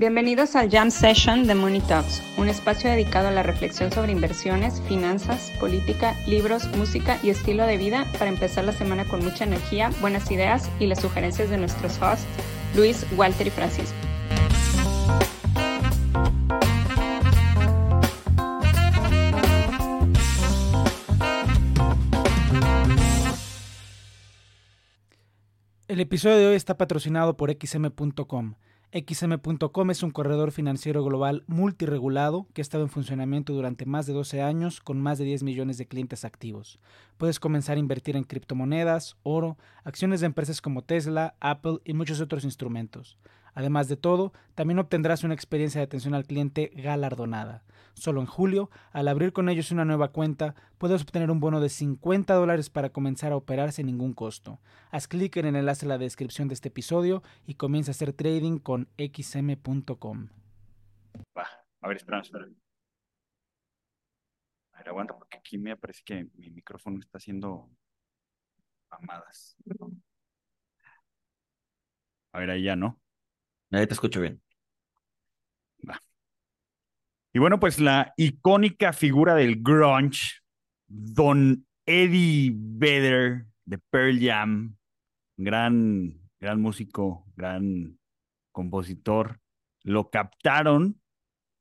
Bienvenidos al Jam Session de Money Talks, un espacio dedicado a la reflexión sobre inversiones, finanzas, política, libros, música y estilo de vida para empezar la semana con mucha energía, buenas ideas y las sugerencias de nuestros hosts, Luis, Walter y Francisco. El episodio de hoy está patrocinado por xm.com. XM.com es un corredor financiero global multiregulado que ha estado en funcionamiento durante más de 12 años con más de 10 millones de clientes activos. Puedes comenzar a invertir en criptomonedas, oro, acciones de empresas como Tesla, Apple y muchos otros instrumentos. Además de todo, también obtendrás una experiencia de atención al cliente galardonada. Solo en julio, al abrir con ellos una nueva cuenta, puedes obtener un bono de 50 dólares para comenzar a operar sin ningún costo. Haz clic en el enlace en la descripción de este episodio y comienza a hacer trading con xm.com. a ver, espera, espera. A ver, aguanta, porque aquí me parece que mi micrófono está haciendo mamadas. A ver, ahí ya, ¿no? Ahí te escucho bien. Y bueno, pues la icónica figura del grunge, Don Eddie Vedder de Pearl Jam, gran, gran músico, gran compositor, lo captaron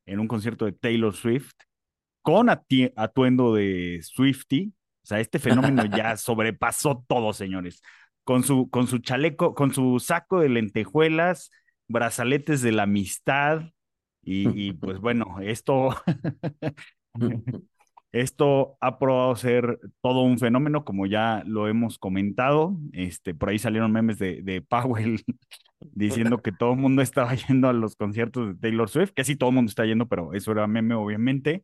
en un concierto de Taylor Swift con atuendo de Swifty. O sea, este fenómeno ya sobrepasó todo, señores. Con su, con su chaleco, con su saco de lentejuelas, brazaletes de la amistad. Y, pues bueno, esto, esto ha probado ser todo un fenómeno, como ya lo hemos comentado. Este, por ahí salieron memes de, de Powell diciendo que todo el mundo estaba yendo a los conciertos de Taylor Swift, que sí todo el mundo está yendo, pero eso era meme, obviamente.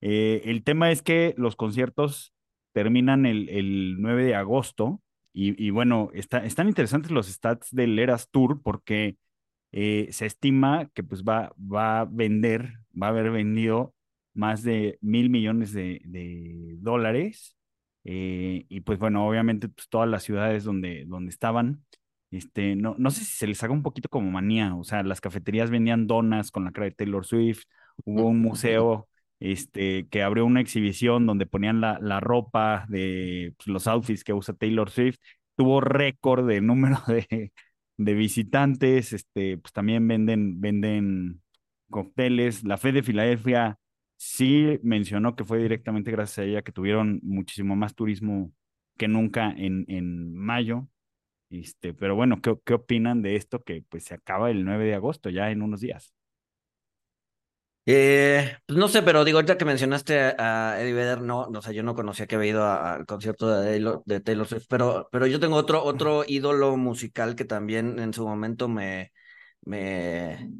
Eh, el tema es que los conciertos terminan el, el 9 de agosto y, y bueno, está, están interesantes los stats del Eras Tour porque eh, se estima que pues va, va a vender, va a haber vendido más de mil millones de, dólares. Eh, y pues bueno, obviamente pues, todas las ciudades donde, donde estaban, este, no, no sé si se les haga un poquito como manía, o sea, las cafeterías vendían donas con la cara de Taylor Swift, hubo un museo este, que abrió una exhibición donde ponían la, la ropa de pues, los outfits que usa Taylor Swift, tuvo récord de número de, de visitantes, este, pues también venden, venden cócteles. La Fe de Filadelfia sí mencionó que fue directamente gracias a ella que tuvieron muchísimo más turismo que nunca en, en mayo. Este, pero bueno, ¿qué, ¿qué opinan de esto que pues se acaba el 9 de agosto, ya en unos días? Eh, pues no sé, pero digo, ahorita que mencionaste a, Eddie Vedder, no, o sea, yo no conocía que había ido al concierto de Taylor, de Taylor Swift, pero, pero yo tengo otro, otro ídolo musical que también en su momento me, me,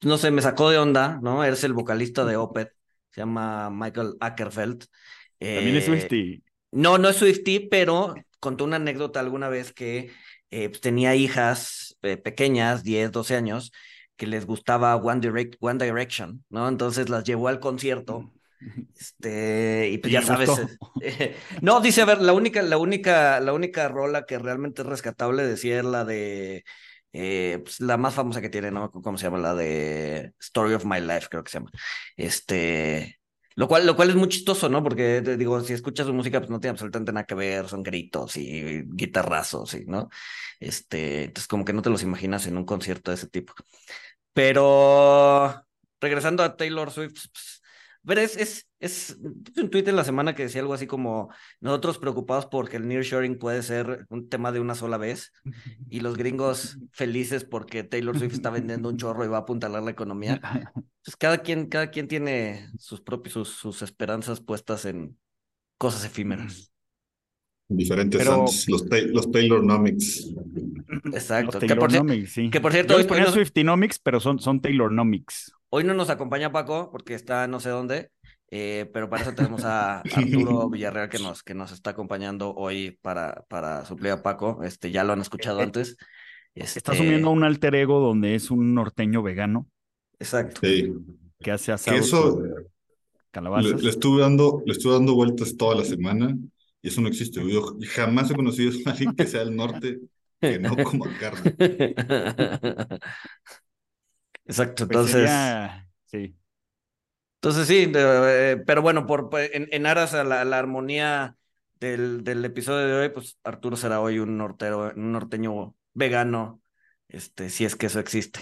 no sé, me sacó de onda, ¿no? Es el vocalista de Opeth, se llama Michael Ackerfeld. También es eh, Swifty. No, no es Swifty, pero contó una anécdota alguna vez que eh, pues, tenía hijas pequeñas, 10, 12 años, que les gustaba One, Direction, ¿no? Entonces las llevó al concierto. Este, y pues ya sabes. Eh, no, dice, a ver, la única, la única, la única rola que realmente es rescatable, decía, es la de eh, pues, la más famosa que tiene, ¿no? ¿Cómo se llama? La de Story of My Life, creo que se llama. Este. Lo cual, lo cual es muy chistoso, ¿no? Porque te digo, si escuchas su música, pues no tiene absolutamente nada que ver, son gritos y guitarrazos, ¿no? Este, entonces como que no te los imaginas en un concierto de ese tipo. Pero regresando a Taylor Swift, pues, es, es, es, un tweet en la semana que decía algo así como nosotros preocupados porque el nearshoring puede ser un tema de una sola vez y los gringos felices porque Taylor Swift está vendiendo un chorro y va a apuntalar la economía. Pues cada quien, cada quien tiene sus propios, sus, sus esperanzas puestas en cosas efímeras. Diferentes los, los Taylornomics. Exacto. que, por, sí. que por cierto. hoy ponía Swiftinomics, pero son, son Taylornomics. Hoy no nos acompaña Paco porque está no sé dónde, eh, pero para eso tenemos a Arturo Villarreal que nos, que nos está acompañando hoy para, para suplir a Paco. Este, ya lo han escuchado eh, antes. Este... Está asumiendo un alter ego donde es un norteño vegano. Exacto. Sí. Que hace asado. Eso, calabazas. Le, estuve dando, le estuve dando vueltas toda la semana y eso no existe. Yo jamás he conocido a alguien que sea del norte que no coma carne. Exacto, pues entonces. Sí. Entonces sí, eh, pero bueno, por, en, aras a la, armonía del, del, episodio de hoy, pues Arturo será hoy un nortero, un norteño vegano, este, si es que eso existe.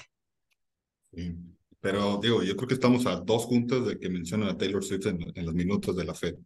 Sí. Pero digo, yo creo que estamos a dos juntas de que mencionan a Taylor Swift en, los minutos de la fe.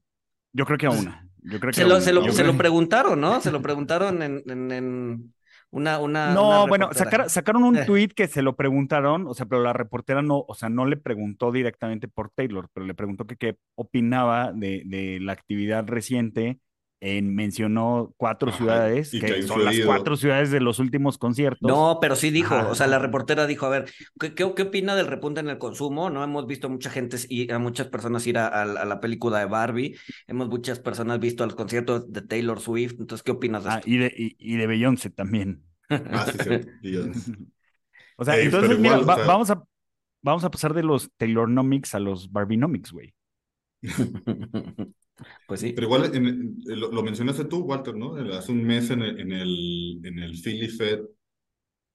Yo creo que a una. Yo creo que se, lo, se, lo, se lo, preguntaron, ¿no? Se lo preguntaron en, en una, una, no, bueno, sacaron un eh. tweet que se lo preguntaron, o sea, pero la reportera no, o sea, no le preguntó directamente por Taylor, pero le preguntó que qué opinaba de, de la actividad reciente mencionó cuatro ciudades, que, son las cuatro ciudades de los últimos conciertos. No, pero sí dijo, o sea, la reportera dijo, a ver, ¿qué, qué, opina del repunte en el consumo? No hemos visto mucha gente y a muchas personas ir a, la película de Barbie, hemos muchas personas visto los conciertos de Taylor Swift, entonces, ¿qué opinas de ah, Y de, y, de Beyoncé también. Ah, sí, sí, o sea, entonces, mira, vamos, a, vamos a pasar de los Taylornomics a los Barbienomics, güey. Pues sí. Pero igual lo, mencionaste tú, Walter, ¿no? Hace un mes en el, en el, en el Philly Fed,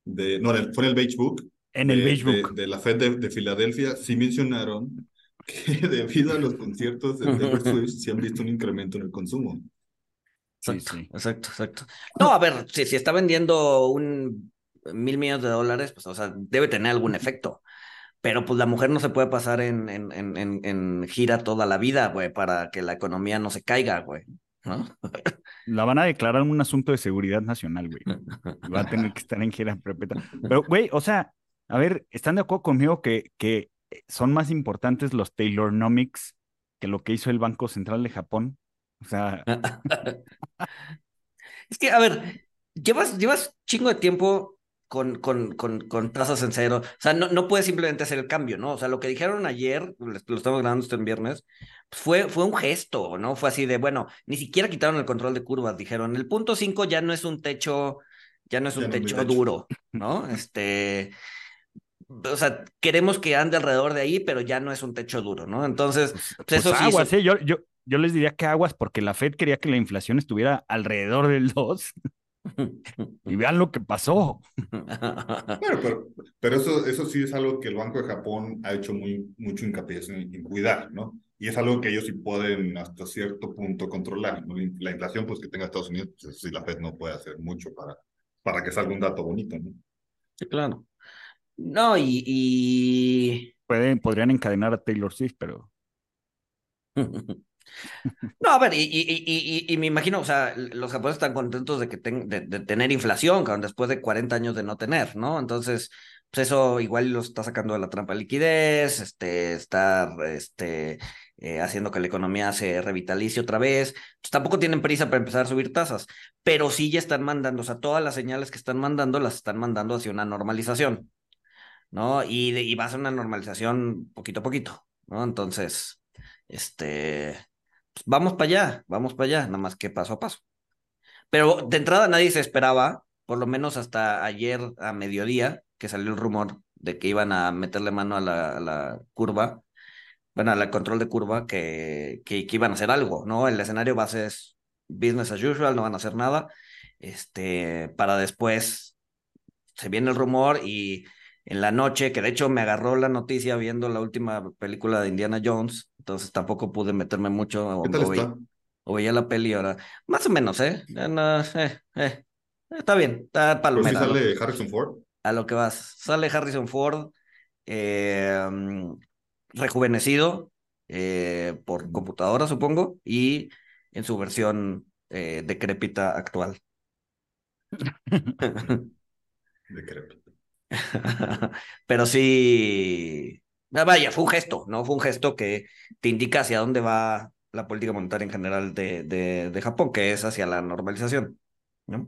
de, no, fue en el Beige Book. En el Beige Book. De, la Fed de, Filadelfia, sí mencionaron que debido a los conciertos de Taylor Swift se han visto un incremento en el consumo. Exacto, sí, sí. exacto, exacto. No, a ver, si, si está vendiendo un mil millones de dólares, pues, o sea, debe tener algún efecto. Pero pues la mujer no se puede pasar en, en, en, en gira toda la vida, güey, para que la economía no se caiga, güey. ¿no? La van a declarar un asunto de seguridad nacional, güey. Va a tener que estar en gira perpetua. Pero, güey, o sea, a ver, ¿están de acuerdo conmigo que, que son más importantes los Taylornomics que lo que hizo el Banco Central de Japón? O sea. es que, a ver, llevas, llevas chingo de tiempo con, con, con, con tasas en cero. O sea, no, no puedes simplemente hacer el cambio, ¿no? O sea, lo que dijeron ayer, lo estamos grabando esto en viernes, pues fue, fue un gesto, ¿no? Fue así de, bueno, ni siquiera quitaron el control de curvas, dijeron, el punto 5 ya no es un techo, ya no es un techo duro, ¿no? Este, o sea, queremos que ande alrededor de ahí, pero ya no es un techo duro, ¿no? Entonces, pues, pues, pues eso sí. ¿eh? yo, yo, yo les diría que aguas, porque la Fed quería que la inflación estuviera alrededor del 2 y vean lo que pasó. pero, pero, eso, eso sí es algo que el Banco de Japón ha hecho muy, mucho hincapié en, cuidar, ¿no? Y es algo que ellos sí pueden hasta cierto punto controlar. La inflación, pues que tenga Estados Unidos, pues eso sí la Fed no puede hacer mucho para, para que salga un dato bonito, ¿no? Sí, claro. No, y... y... Pueden, podrían encadenar a Taylor Swift, pero... No, a ver, y, me imagino, o sea, los japoneses están contentos de, que de, tener inflación, después de 40 años de no tener, ¿no? Entonces, pues eso igual lo está sacando de la trampa de liquidez, este, está este, eh, haciendo que la economía se revitalice otra vez. Pues tampoco tienen prisa para empezar a subir tasas, pero sí ya están mandando, o sea, todas las señales que están mandando las están mandando hacia una normalización, ¿no? Y, y va a ser una normalización poquito a poquito, ¿no? Entonces, este vamos para allá, vamos para allá, nada más que paso a paso. Pero de entrada nadie se esperaba, por lo menos hasta ayer a mediodía, que salió el rumor de que iban a meterle mano a la, curva, bueno, al control de curva, que, que, iban a hacer algo, ¿no? El escenario base es business as usual, no van a hacer nada, este, para después se viene el rumor y en la noche, que de hecho me agarró la noticia viendo la última película de Indiana Jones, entonces tampoco pude meterme mucho. ¿Qué tal está? o veía la peli ahora. Más o menos, ¿eh? eh, eh. Está bien, está palomera. ¿Pero sale Harrison Ford? A lo que vas. Sale Harrison Ford eh, rejuvenecido por computadora, supongo, y en su versión decrépita actual. decrépita. Pero sí, vaya, fue un gesto, ¿no? Fue un gesto que te indica hacia dónde va la política monetaria en general de, de, Japón, que es hacia la normalización.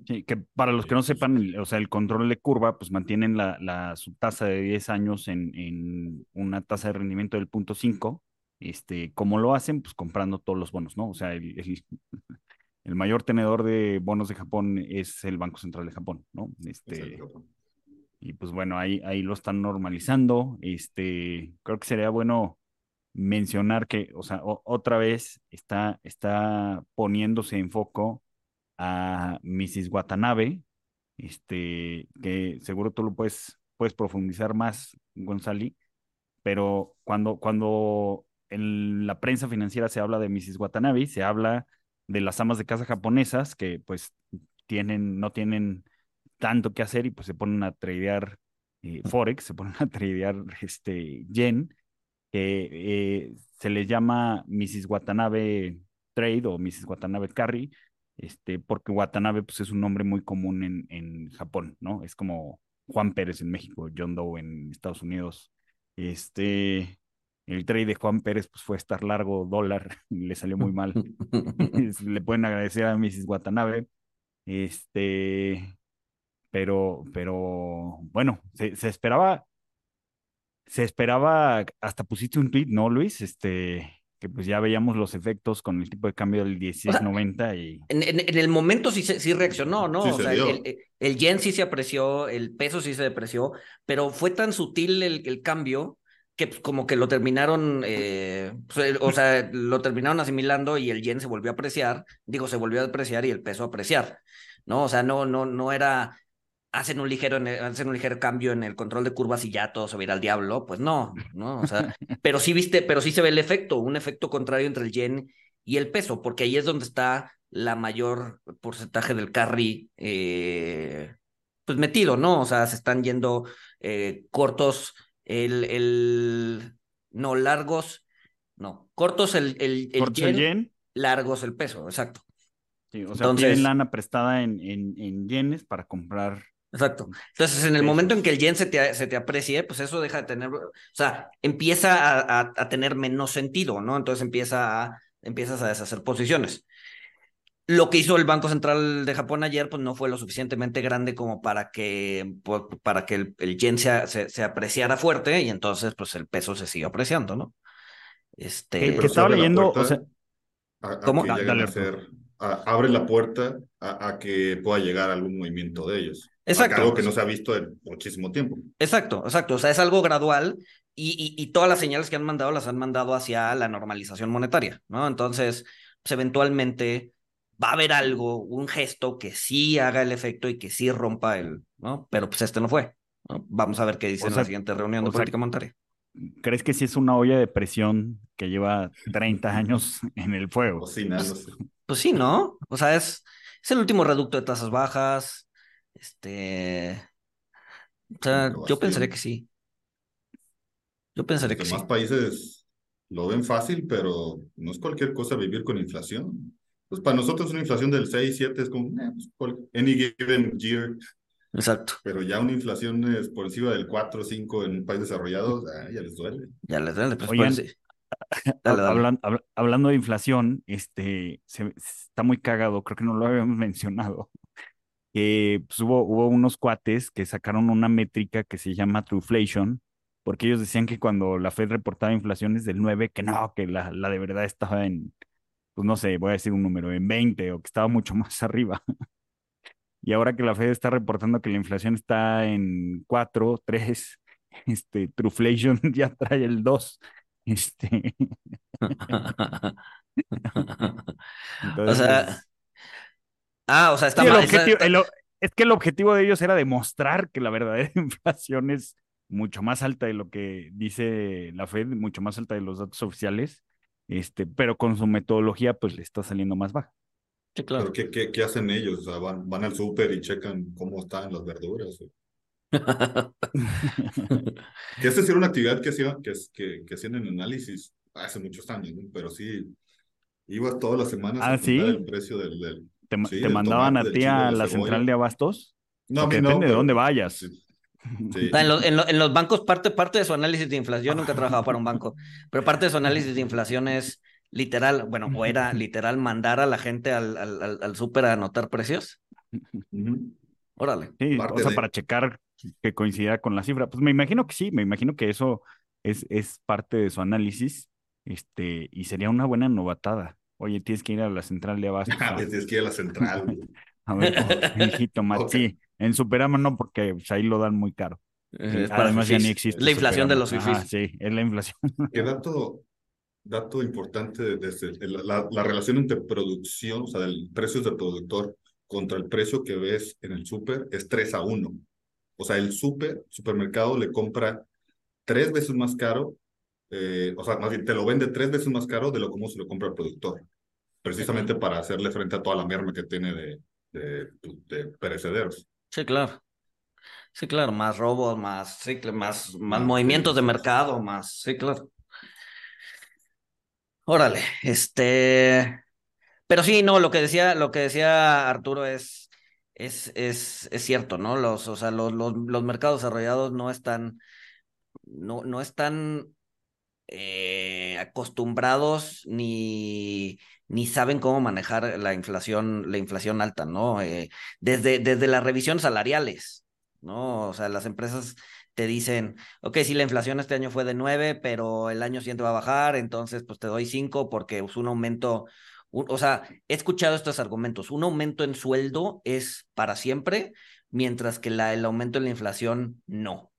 Sí, que para los que no sepan, o sea, el control de curva, pues mantienen la, la su tasa de 10 años en, en una tasa de rendimiento del punto 5. Este, ¿Cómo lo hacen? Pues comprando todos los bonos, ¿no? O sea, el, el, mayor tenedor de bonos de Japón es el Banco Central de Japón, ¿no? Este, y pues bueno, ahí, ahí lo están normalizando. Este, creo que sería bueno mencionar que, o sea, otra vez está, está poniéndose en foco a Mrs. Watanabe, este, que seguro tú lo puedes, puedes profundizar más González, pero cuando, cuando en la prensa financiera se habla de Mrs. Watanabe, se habla de las amas de casa japonesas que pues tienen, no tienen tanto que hacer y pues se ponen a tradear eh, Forex, se ponen a tradear este, yen, que eh, se les llama Mrs. Watanabe Trade o Mrs. Watanabe Carry, este, porque Watanabe pues, es un nombre muy común en, en Japón, ¿no? Es como Juan Pérez en México, John Doe en Estados Unidos. Este, el trade de Juan Pérez pues, fue estar largo dólar, le salió muy mal. le pueden agradecer a Mrs. Watanabe. Este, pero, pero bueno, se, se esperaba, se esperaba, hasta pusiste un tweet, ¿no, Luis? Este, que pues ya veíamos los efectos con el tipo de cambio del 1690 y... En, en, el momento sí, sí reaccionó, ¿no? o sea, el, el, yen sí se apreció, el peso sí se depreció, pero fue tan sutil el, el cambio que pues, como que lo terminaron, eh, pues, o sea, lo terminaron asimilando y el yen se volvió a apreciar, digo, se volvió a apreciar y el peso a apreciar, ¿no? O sea, no, no, no era hacen un ligero, hacen un ligero cambio en el control de curvas y ya todo se va a ir al diablo, pues no, ¿no? O sea, pero sí viste, pero sí se ve el efecto, un efecto contrario entre el yen y el peso, porque ahí es donde está la mayor porcentaje del carry eh, pues metido, ¿no? O sea, se están yendo eh, cortos, el, el, no, largos, no, cortos el, el, el, yen, largos el peso, exacto. Sí, o sea, Entonces, tienen lana prestada en, en, en yenes para comprar Exacto. Entonces, en el momento en que el yen se te, se te aprecie, pues eso deja de tener, o sea, empieza a, a, tener menos sentido, ¿no? Entonces empieza a, empiezas a deshacer posiciones. Lo que hizo el Banco Central de Japón ayer, pues no fue lo suficientemente grande como para que, para que el, el yen se, se, apreciara fuerte y entonces, pues el peso se siguió apreciando, ¿no? Este. que estaba leyendo, o sea, ¿cómo? dale, abre la puerta a, que pueda llegar algún movimiento de ellos. Exacto. Algo que no se ha visto en muchísimo tiempo. Exacto, exacto. O sea, es algo gradual y, y, todas las señales que han mandado las han mandado hacia la normalización monetaria, ¿no? Entonces, pues eventualmente va a haber algo, un gesto que sí haga el efecto y que sí rompa el, ¿no? Pero pues este no fue. Vamos a ver qué dice en la siguiente reunión de política monetaria. ¿Crees que sí es una olla de presión que lleva 30 años en el fuego? Pues, pues, sí, ¿no? O sea, es, es el último reducto de tasas bajas. Este. O sea, yo pensaría que sí. Yo pensaría que sí. Los demás países lo ven fácil, pero no es cualquier cosa vivir con inflación. Pues para nosotros una inflación del 6, 7 es como, eh, pues, any given year Exacto. Pero ya una inflación es por encima del 4 o 5 en un país desarrollado, ya les duele. Ya les duele. Pues, Oigan, Hablando, de inflación, este, se, está muy cagado, creo que no lo habíamos mencionado, que pues, hubo, hubo unos cuates que sacaron una métrica que se llama Trueflation, porque ellos decían que cuando la Fed reportaba inflaciones del 9, que no, que la, la de verdad estaba en, pues no sé, voy a decir un número, en 20 o que estaba mucho más arriba. Y ahora que la Fed está reportando que la inflación está en 4, 3, este, Truflation ya trae el 2. Este. o sea. Ah, o sea, está mal. es que el objetivo de ellos era demostrar que la verdadera inflación es mucho más alta de lo que dice la Fed, mucho más alta de los datos oficiales, este, pero con su metodología, pues le está saliendo más baja claro. ¿qué, qué, qué, hacen ellos? van, van al súper y checan cómo están las verduras. que esta era una actividad que, hacía, que, que, que hacían en análisis hace muchos años, pero sí, ibas todas las semanas ¿Ah, a ¿sí? el precio del... ¿Te, te mandaban a ti a la central de abastos? No, depende de dónde vayas. Sí. En, los, en, en, los bancos, parte, parte de su análisis de inflación, nunca he trabajado para un banco, pero parte de su análisis de inflación es literal, bueno, o era literal mandar a la gente al, al, al, súper a anotar precios. Órale. Sí, o sea, para checar que coincida con la cifra. Pues me imagino que sí, me imagino que eso es, es parte de su análisis, este, y sería una buena novatada. Oye, tienes que ir a la central de abasto. tienes que ir a la central. a ver, hijito, okay. sí, en Superama no, porque pues, ahí lo dan muy caro. Además ya ni existe. La inflación de los fifis. sí, es la inflación. ¿Qué dato, dato importante desde la, la, relación entre producción, o sea, del precio del productor contra el precio que ves en el súper es 3 a 1. O sea, el súper, supermercado le compra tres veces más caro, eh, o sea, más bien te lo vende tres veces más caro de lo como se lo compra el productor, precisamente para hacerle frente a toda la merma que tiene de, de, de perecederos. Sí, claro. Sí, claro, más robos, más, sí, más, más movimientos de mercado, más, sí, claro. Órale, este, pero sí, no, lo que decía, lo que decía Arturo es, es, es, es cierto, ¿no? Los, o sea, los, los, los mercados desarrollados no están, no, no están eh, acostumbrados ni, ni saben cómo manejar la inflación, la inflación alta, ¿no? Eh, desde, desde las revisiones salariales, ¿no? O sea, las empresas te dicen, ok, si la inflación este año fue de 9, pero el año siguiente va a bajar, entonces pues te doy 5 porque es un aumento, o sea, he escuchado estos argumentos, un aumento en sueldo es para siempre, mientras que la, el aumento en la inflación no.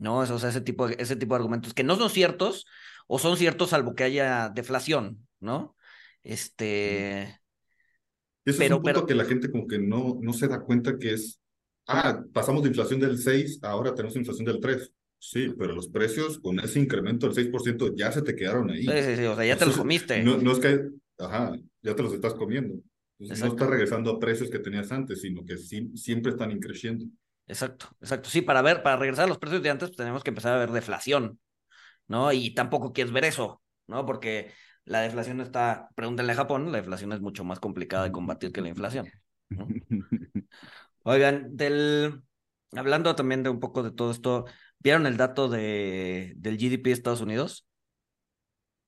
¿No? O sea, ese tipo, ese tipo de argumentos que no son ciertos o son ciertos salvo que haya deflación, ¿no? Este... Ese pero, es un punto que la gente como que no, no se da cuenta que es ah, pasamos de inflación del 6, ahora tenemos inflación del 3. Sí, pero los precios con ese incremento del 6% ya se te quedaron ahí. Sí, sí, sí, o sea, ya te los comiste. No, no, es que, ajá, ya te los estás comiendo. no estás regresando a precios que tenías antes, sino que sí, siempre están increciendo. Exacto, exacto. Sí, para ver, para regresar a los precios de antes, pues tenemos que empezar a ver deflación, ¿no? Y tampoco quieres ver eso, ¿no? Porque la deflación está, pregúntenle a Japón, la deflación es mucho más complicada de combatir que la inflación. ¿no? Oigan, del hablando también de un poco de todo esto, ¿vieron el dato de del GDP de Estados Unidos?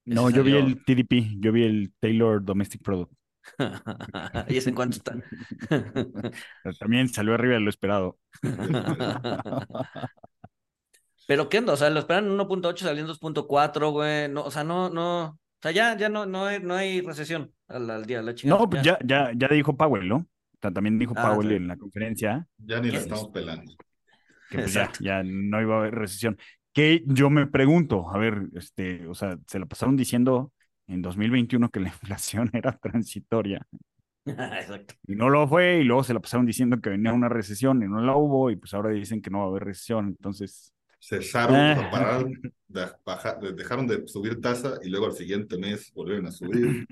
No, yo vi el TDP, yo vi el Taylor Domestic Product. ¿Y ese en cuánto está? También salió arriba de lo esperado. Pero qué onda, o sea, lo esperan en 1.8, saliendo 2.4, güey. No, o sea, no, no, o sea, ya, ya no, no hay, no hay recesión al, día, la chingada. No, pues ya, ya, ya dijo Powell, ¿no? también dijo ah, Powell en la conferencia. Ya ni la estamos pelando. Que pues ya, ya no iba a haber recesión. Que yo me pregunto, a ver, este, o sea, se lo pasaron diciendo en 2021 que la inflación era transitoria. Exacto. Y no lo fue, y luego se la pasaron diciendo que venía una recesión y no la hubo, y pues ahora dicen que no va a haber recesión, entonces. Cesaron, ah. pararon, dejaron de subir tasa y luego al siguiente mes volvieron a subir.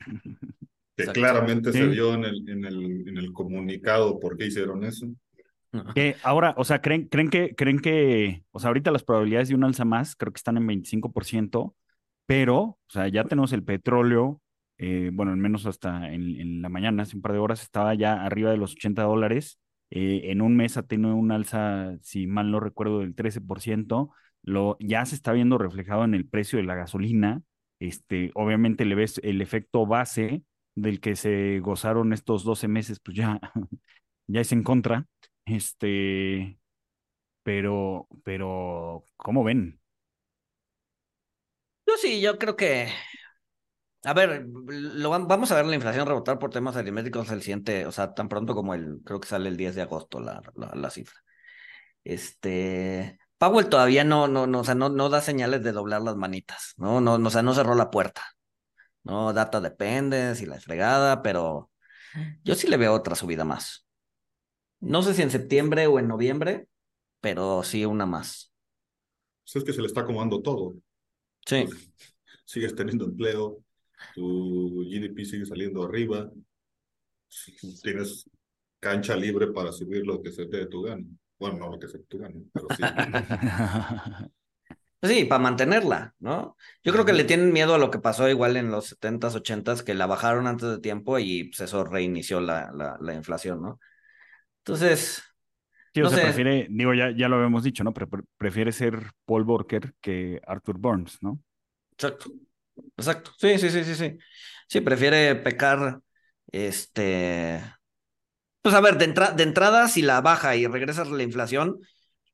que claramente se vio en el, en, el, en el comunicado por qué hicieron eso. Que ahora, o sea, ¿creen, creen, que, creen que, o sea, ahorita las probabilidades de un alza más creo que están en 25%, pero, o sea, ya tenemos el petróleo, eh, bueno, al menos hasta en, la mañana, hace un par de horas, estaba ya arriba de los 80 dólares. Eh, en un mes ha tenido un alza, si mal no recuerdo, del 13%. Lo, ya se está viendo reflejado en el precio de la gasolina. Este, obviamente le ves el efecto base del que se gozaron estos 12 meses, pues ya, ya es en contra. Este, pero, pero, ¿cómo ven? Yo sí, yo creo que, a ver, lo, vamos a ver la inflación rebotar por temas aritméticos el siguiente, o sea, tan pronto como el, creo que sale el 10 de agosto la, la, cifra. Este, Powell todavía no, no, no, o sea, no, no da señales de doblar las manitas, ¿no? No, no, o sea, no cerró la puerta. ¿no? Data depende, si la fregada, pero yo sí le veo otra subida más. No sé si en septiembre o en noviembre, pero sí una más. Pues es que se le está acomodando todo. Sí. Pues, sigues teniendo empleo, tu GDP sigue saliendo arriba, tienes cancha libre para subir lo que se te dé tu gana. Bueno, no lo que se te tu gana, pero sí. Pues sí, para mantenerla, ¿no? Yo creo que le tienen miedo a lo que pasó igual en los 70s, 80s, que la bajaron antes de tiempo y pues eso reinició la, la, inflación, ¿no? Entonces. Sí, o sea, prefiere, digo, ya, ya lo habíamos dicho, ¿no? Pero prefiere ser Paul Borker que Arthur Burns, ¿no? Exacto. Exacto. Sí, sí, sí, sí, sí. Sí, prefiere pecar, este. Pues a ver, de, de entrada, si la baja y regresas a la inflación,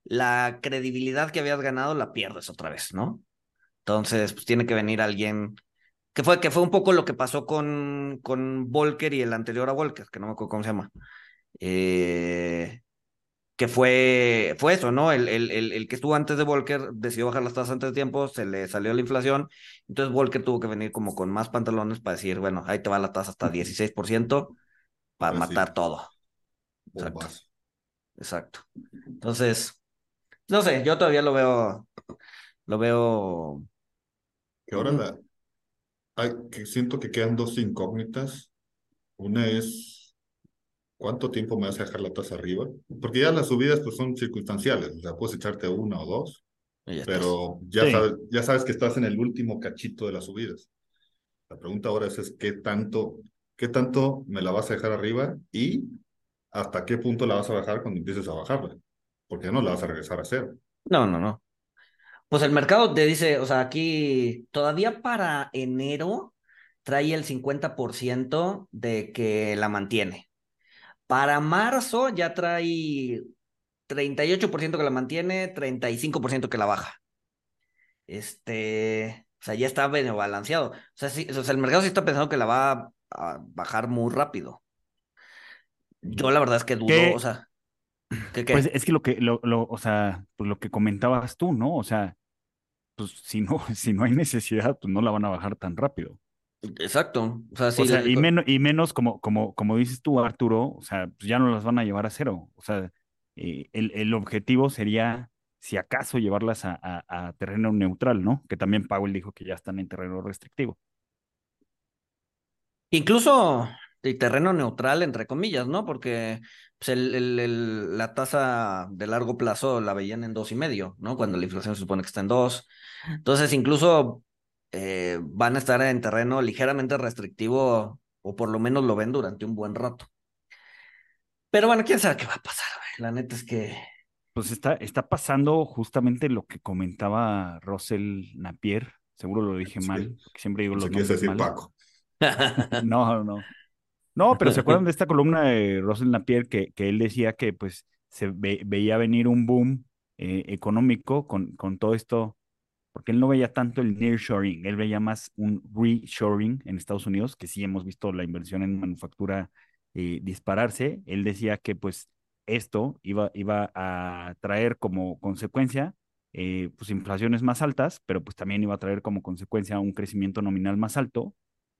la credibilidad que habías ganado la pierdes otra vez, ¿no? Entonces, pues tiene que venir alguien que fue, que fue un poco lo que pasó con, con Volker y el anterior a Volker, que no me acuerdo cómo se llama. Eh, que fue, fue eso, ¿no? El, el, el, que estuvo antes de Volker decidió bajar las tasas antes de tiempo, se le salió la inflación, entonces Volker tuvo que venir como con más pantalones para decir, bueno, ahí te va la tasa hasta 16% para pues matar todo. Exacto. Exacto. Entonces, no sé, yo todavía lo veo, Lo veo. Que ahora la, hay, que siento que quedan dos incógnitas. Una es cuánto tiempo me vas a dejar la tasa arriba, porque ya las subidas pues son circunstanciales, o sea, puedes echarte una o dos, ya pero ya, Sí. sabes, ya sabes que estás en el último cachito de las subidas. La pregunta ahora es, es qué tanto, qué tanto me la vas a dejar arriba y hasta qué punto la vas a bajar cuando empieces a bajarla, porque ya no la vas a regresar a cero. No, no, no. Pues el mercado te dice, o sea, aquí todavía para enero trae el 50% de que la mantiene. Para marzo ya trae 38% que la mantiene, 35% que la baja. Este, o sea, ya está balanceado. O sea, sí, o sea, el mercado sí está pensando que la va a, a bajar muy rápido. Yo la verdad es que dudo, ¿Qué? o sea, ¿qué qué? Pues es que lo que, lo, lo, o sea, pues lo que comentabas tú, ¿no? O sea, pues si no, si no hay necesidad, pues no la van a bajar tan rápido. Exacto. O sea, sí, O sea, y menos, y menos como, como, como dices tú, Arturo, o sea, pues ya no las van a llevar a cero. O sea, eh, el, el objetivo sería, si acaso, llevarlas a, a, a terreno neutral, ¿no? Que también Powell dijo que ya están en terreno restrictivo. Incluso de terreno neutral, entre comillas, ¿no? Porque pues, el, el- el- la tasa de largo plazo la veían en dos y medio, ¿no? Cuando la inflación se supone que está en dos. Entonces, incluso eh, van a estar en terreno ligeramente restrictivo, o por lo menos lo ven durante un buen rato. Pero bueno, quién sabe qué va a pasar, güey. La neta es que. Pues está, está pasando justamente lo que comentaba Russell Napier. Seguro lo dije Sí. mal, porque siempre digo los nombres decir mal. Paco. No, no. No, pero ¿se acuerdan de esta columna de Russell Napier que, que él decía que pues se ve- veía venir un boom eh, económico con, con todo esto, porque él no veía tanto el nearshoring, él veía más un reshoring en Estados Unidos, que sí hemos visto la inversión en manufactura eh, dispararse. Él decía que pues esto iba, iba a traer como consecuencia eh, pues inflaciones más altas, pero pues también iba a traer como consecuencia un crecimiento nominal más alto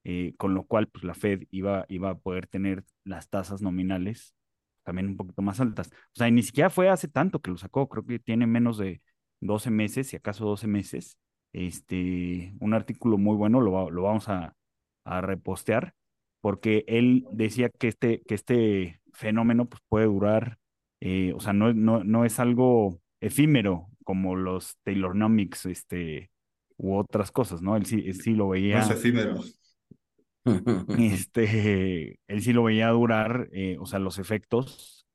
eh, con lo cual pues la Fed iba, iba a poder tener las tasas nominales también un poquito más altas. O sea, ni siquiera fue hace tanto que lo sacó, creo que tiene menos de 12 meses, si acaso 12 meses. Este, un artículo muy bueno, lo, va- lo vamos a, a repostear, porque él decía que este, que este fenómeno pues, puede durar, eh, o sea, no, no, no es algo efímero como los Taylornomics, este, u otras cosas, ¿no? Él sí, él sí lo No veía es efímero. este, él sí lo veía durar, eh, o sea, los efectos,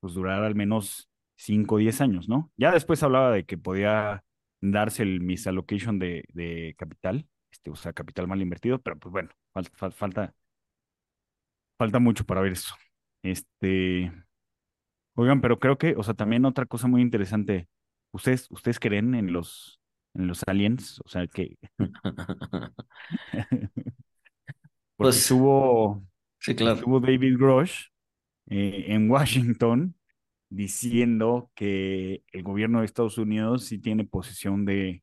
pues durar al menos 5 o 10 años, ¿no? Ya después hablaba de que podía darse el misallocation de, de capital, este, o sea, capital mal invertido, pero pues bueno, falta, fal- falta, falta mucho para ver eso. Este, oigan, pero creo que, o sea, también otra cosa muy interesante, ¿ustedes, ustedes creen en los, en los aliens? O sea, que, porque Pues, estuvo... sí, claro. Estuvo David Grosh eh, en Washington diciendo que el gobierno de Estados Unidos sí tiene posesión de,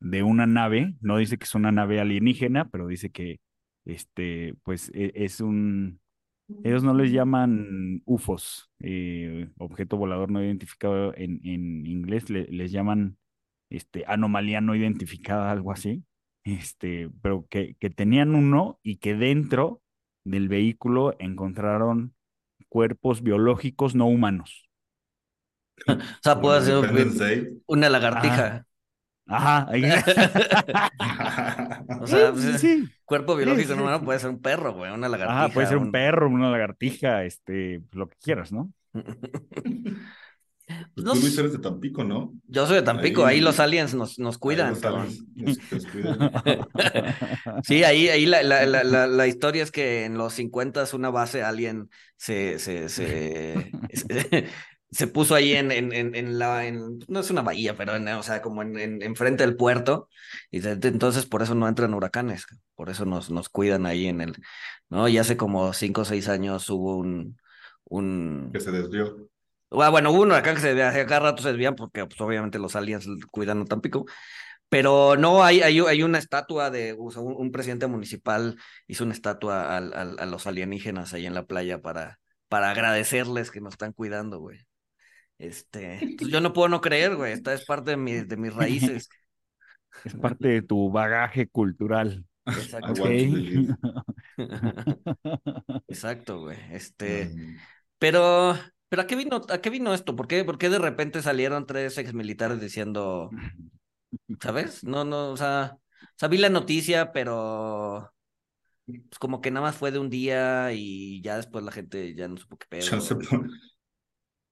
de una nave, no dice que es una nave alienígena, pero dice que este, pues e- es un, ellos no les llaman UFOs, eh, objeto volador no identificado en, en inglés, le- les llaman este, anomalía no identificada, algo así, este, pero que, que tenían uno y que dentro del vehículo encontraron cuerpos biológicos no humanos. O sea, ser Independence Day. una lagartija. Ajá, ahí- O sea, pues, sí, cuerpo biológico sí, no humano puede ser un perro, güey, una lagartija. Ajá, puede ser un un- perro, una lagartija, este, lo que quieras, ¿no? Pues No tú, Luis, eres de Tampico, ¿no? Yo soy de Tampico, ahí, Ahí- los aliens nos, nos cuidan, los cabrón. aliens nos- nos cuidan. Sí, ahí, ahí la, la, la, la, la historia es que en los 50 una base alien se, se, se, se, se puso ahí en, en, en, en la, en, no es una bahía, pero en, o sea, como en, en, enfrente del puerto, y de- de- entonces por eso no entran huracanes, por eso nos, nos cuidan ahí en el, ¿no? Y hace como cinco o seis años hubo un, un, que se desvió. Ah, bueno, hubo un huracán que se desvía, cada rato se desvían porque pues, obviamente los aliens cuidan a Tampico. Pero no, hay, hay, hay una estatua de, o sea, un, un presidente municipal hizo una estatua al, al- a los alienígenas ahí en la playa para, para agradecerles que nos están cuidando, güey. Este, entonces yo no puedo no creer, güey, esta es parte de, mi, de mis raíces. Es parte de tu bagaje cultural. Exacto. Believe. Exacto, güey. Este, pero, pero ¿a qué vino, a qué vino esto? ¿Por qué, por qué de repente salieron tres exmilitares diciendo, ¿sabes? No, no, o sea, o sea, vi la noticia, pero pues como que nada más fue de un día y ya después la gente ya no supo qué pedo. Chance, por-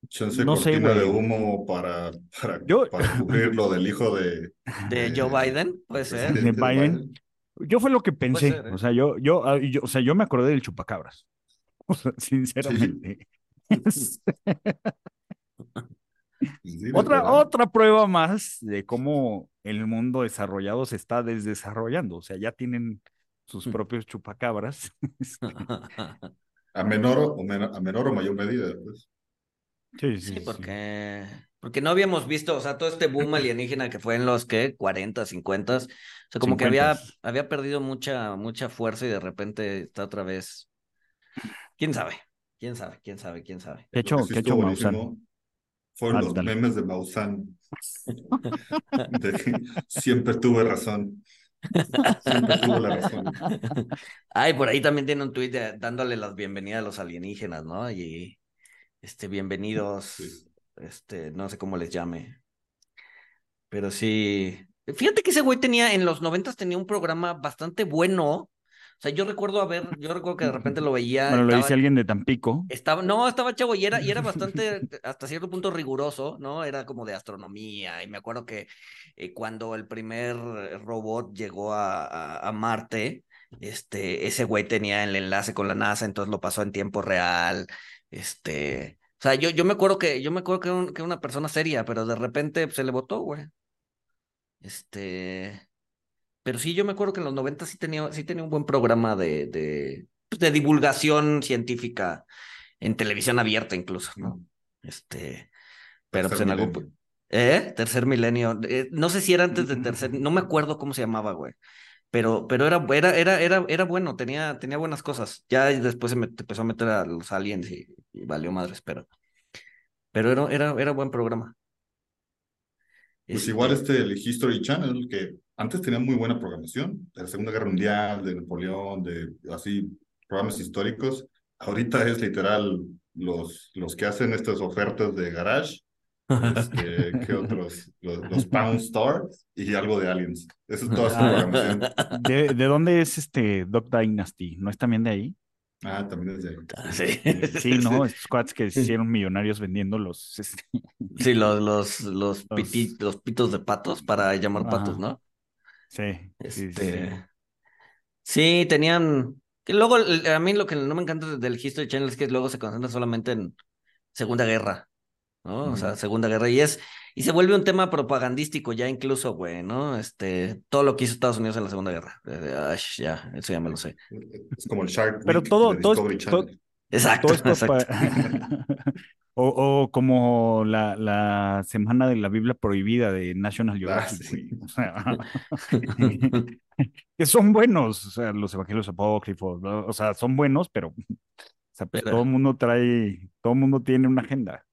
chance No sé, cortina de güey. humo para, para, Yo- para cubrir lo del hijo de, De Joe Biden, puede ser. De Biden. Yo fue lo que pensé. ser, ¿eh? O sea, yo, yo, ah, yo, o sea, yo me acordé del chupacabras. O sea, sinceramente. Sí, otra, otra prueba más de cómo el mundo desarrollado se está desdesarrollando. O sea, ya tienen sus Mm. propios chupacabras. A menor o, men- a menor o mayor medida, pues. Sí, Sí, porque, porque no habíamos visto, o sea, todo este boom alienígena que fue en los que 40, 50, o sea, como que había, 50s. había perdido mucha, mucha fuerza y de repente está otra vez. ¿Quién sabe? ¿Quién sabe? ¿Quién sabe? ¿Quién sabe? ¿Qué ha Lo hecho, ha hecho Maussan? Fueron los Ándale. memes de Maussan. De que siempre tuve razón. Siempre tuvo la razón. Ay, por ahí también tiene un tuit de- dándole las bienvenidas a los alienígenas, ¿no? Y este, bienvenidos, Sí. este, no sé cómo les llame. Pero sí. Fíjate que ese güey tenía, en los noventas tenía un programa bastante bueno. O sea, yo recuerdo haber, yo recuerdo que de repente lo veía. Bueno, lo dice alguien de Tampico. Estaba, no, estaba chavo y era, y era bastante, hasta cierto punto riguroso, ¿no? Era como de astronomía. Y me acuerdo que eh, cuando el primer robot llegó a, a, a Marte, este, ese güey tenía el enlace con la NASA, entonces lo pasó en tiempo real. Este, o sea, yo, yo me acuerdo que, yo me acuerdo que, un- que era una persona seria, pero de repente pues, se le votó, güey. Este, pero sí, yo me acuerdo que en los 90 sí tenía, sí tenía un buen programa de, de, pues, de divulgación científica en televisión abierta incluso, ¿no? Este, pero pues en algún... milenio. ¿Eh? Tercer milenio. Eh, no sé si era antes de tercer, no me acuerdo cómo se llamaba, güey. Pero, pero era, era, era, era, era bueno, tenía, tenía buenas cosas. Ya después se me- empezó a meter a los aliens y, y valió madres, pero, pero era, era, era buen programa. Pues Este, igual este, el History Channel, que antes tenía muy buena programación, de la Segunda Guerra Mundial, de Napoleón, de así, programas históricos. Ahorita es literal los, los que hacen estas ofertas de garage, este, ¿qué otros? Los, los Pound Stars y algo de Aliens. Eso es toda su Ah. programación. ¿De, de dónde es este Doc Dynasty? ¿No es también de ahí? Ah, también es de ahí. Ah, Sí, Sí, ¿no? Estos cuates que se hicieron millonarios vendiendo los... este, Sí, los, los, los, Los- piti- los pitos de patos para llamar patos. ¿no? Sí, sí, sí, sí. Este, sí, tenían. Que luego, a mí lo que no me encanta del History Channel es que luego se concentra solamente en Segunda Guerra, ¿no? O sea. Segunda Guerra. Y es, y se vuelve un tema propagandístico ya incluso, güey, ¿no? Este, todo lo que hizo Estados Unidos en la Segunda Guerra. Eh, ay, ya, eso ya me lo sé. Es como el Shark Pero Week todo- de todo es-. Exacto, Todo esto exacto. o, o como la, la semana de la Biblia prohibida de National Ah, Geographic, sí. güey. O sea, que son buenos, o sea, los evangelios apócrifos, ¿no? o sea, son buenos, pero, o sea, pues Pero- todo el mundo trae, todo el mundo tiene una agenda.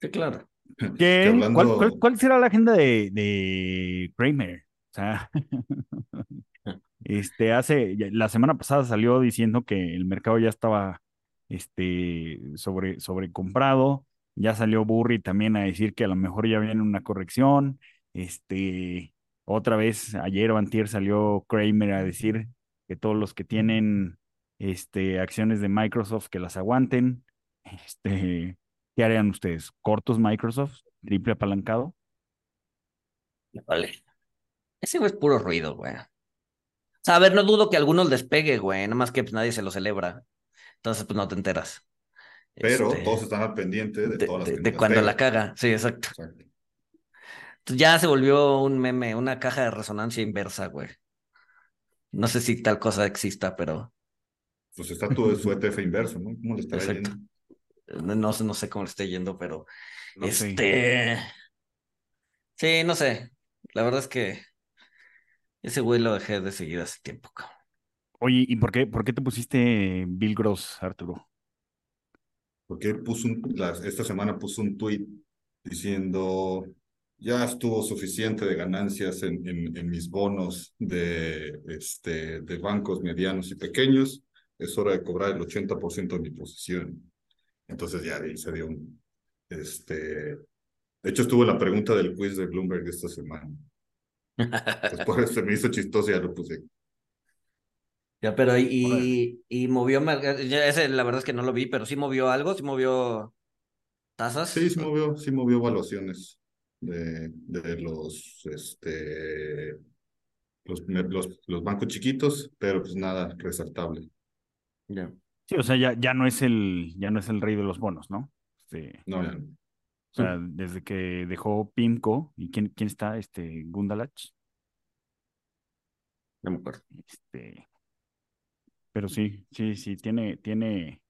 Sí, claro. Que hablando- ¿Cuál, cuál, cuál será la agenda de, de Kramer? O sea, este, hace, la semana pasada salió diciendo que el mercado ya estaba, este, sobre, sobrecomprado. Ya salió Burry también a decir que a lo mejor ya viene una corrección. Este, otra vez, ayer o antier salió Kramer a decir que todos los que tienen, este, acciones de Microsoft que las aguanten. Este, ¿qué harían ustedes? ¿Cortos Microsoft? ¿Triple apalancado? Vale. Ese güey es puro ruido, güey. O sea, a ver, no dudo que a algunos les pegue, güey, nada más que pues, nadie se lo celebra. Entonces, pues no te enteras. Pero Este, todos están al pendiente de, de, todas las de- de cuando la caga. Sí, exacto. Exacto. Entonces, ya se volvió un meme, una caja de resonancia inversa, güey. No sé si tal cosa exista, pero Pues está tu su ETF inverso, ¿no? ¿Cómo le estará Exacto. yendo? No, no sé, no sé cómo le esté yendo, pero No sé. este. Sí, no sé. La verdad es que ese güey lo dejé de seguir hace tiempo. Oye, ¿y por qué, por qué te pusiste Bill Gross, Arturo? Porque él puso un, esta semana puso un tweet diciendo ya estuvo suficiente de ganancias en, en, mis bonos de, este, de bancos medianos y pequeños, es hora de cobrar el 80% de mi posición. Entonces ya ahí se dio un, este, de hecho estuvo la pregunta del quiz de Bloomberg esta semana. Después se me hizo chistoso y ya lo puse. Ya, pero y, y, movió, ya ese la verdad es que no lo vi, pero sí movió algo, sí movió tasas. Sí, sí movió, sí movió evaluaciones de, de los, este, los, los, los, bancos chiquitos, pero pues nada resaltable. Ya. Sí, o sea, ya, ya no es el, ya no es el rey de los bonos, ¿no? Sí. No, ya no. O sea, desde que dejó Pimco, ¿y quién, quién está? Este, Gundalach. No me acuerdo. Este, pero sí, sí, sí, tiene, tiene,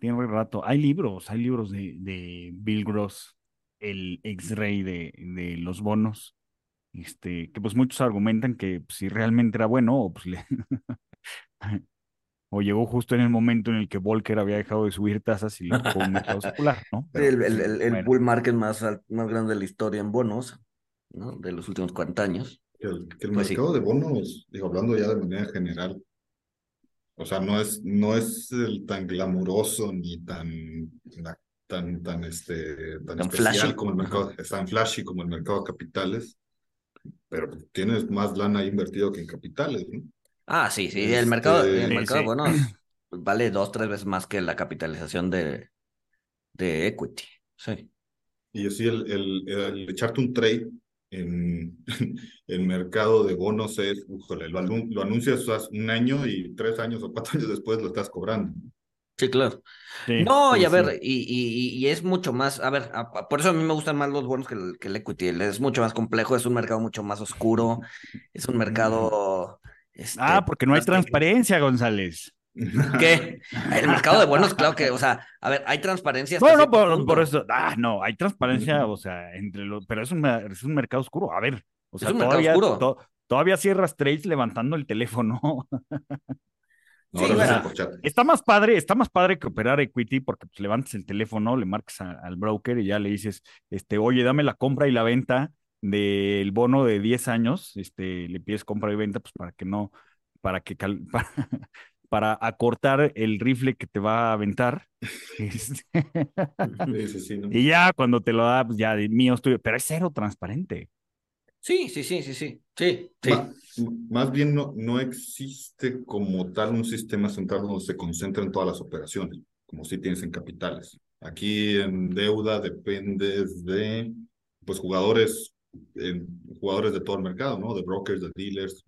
tiene un rato. Hay libros, hay libros de, de Bill Gross, el ex rey de, de los bonos, este, que pues muchos argumentan que pues, si realmente era bueno, o pues le o llegó justo en el momento en el que Volcker había dejado de subir tasas y le tocó un mercado secular, ¿no? el, el, el, bull market más, más grande de la historia en bonos, ¿no? De los últimos 40 años. el, pues mercado de bonos, digo, hablando ya de manera general, o sea, no es, no es el tan glamuroso ni tan, tan, tan, este, tan, especial como el mercado, es tan flashy como el mercado de capitales, pero tienes más lana invertido que en capitales, ¿no? Ah, sí, sí, el mercado, el este, mercado bueno, vale dos, tres veces más que la capitalización de, de equity, sí. Y así el, el, el echarte un trade en el mercado de bonos es, lo, lo anuncias un año y tres años o cuatro años después lo estás cobrando. Sí, claro. no, y a ver, y, y, y, es mucho más, a ver, por eso a mí me gustan más los bonos que el, que el equity, es mucho más complejo, es un mercado mucho más oscuro, es un mercado... Este, ah, porque no hay transparencia, González. ¿Qué? El mercado de bonos, claro que, o sea, a ver, hay transparencia. No, no, por, eso, ah, no, hay transparencia, o sea, entre los, pero es un, es un mercado oscuro. A ver, o sea, todavía, todavía cierras trades levantando el teléfono. sí, está más padre, está más padre que operar equity porque pues, levantas el teléfono, le marcas al broker y ya le dices, este, oye, dame la compra y la venta del bono de 10 años, este, le pides compra y venta, pues para que no, para que para, para acortar el rifle que te va a aventar. Este, y ya cuando te lo da, pues ya mío estoy, pero es cero transparente. Sí, sí, sí, sí, sí, sí, sí. Más, bien no, no existe como tal un sistema central donde se concentren todas las operaciones, como si tienes en capitales. Aquí en deuda dependes de pues jugadores en jugadores de todo el mercado, ¿no? De brokers, de dealers,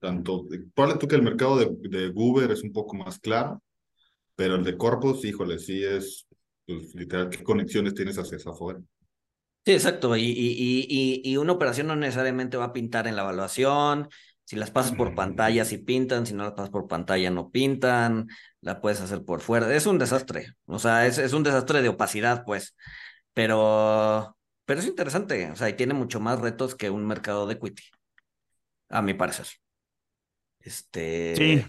tanto. Probablemente tú que el mercado de, de Uber es un poco más claro, pero el de Corpus, híjole, sí es, pues, literal, ¿qué conexiones tienes hacia afuera? Sí, exacto. Y, y, y, y, una operación no necesariamente va a pintar en la evaluación. Si las pasas por pantalla, sí pintan. Si no las pasas por pantalla, no pintan. La puedes hacer por fuera. Es un desastre. O sea, es, es un desastre de opacidad, pues. Pero, pero es interesante, o sea, y tiene mucho más retos que un mercado de equity, a mi parecer. Este... Sí,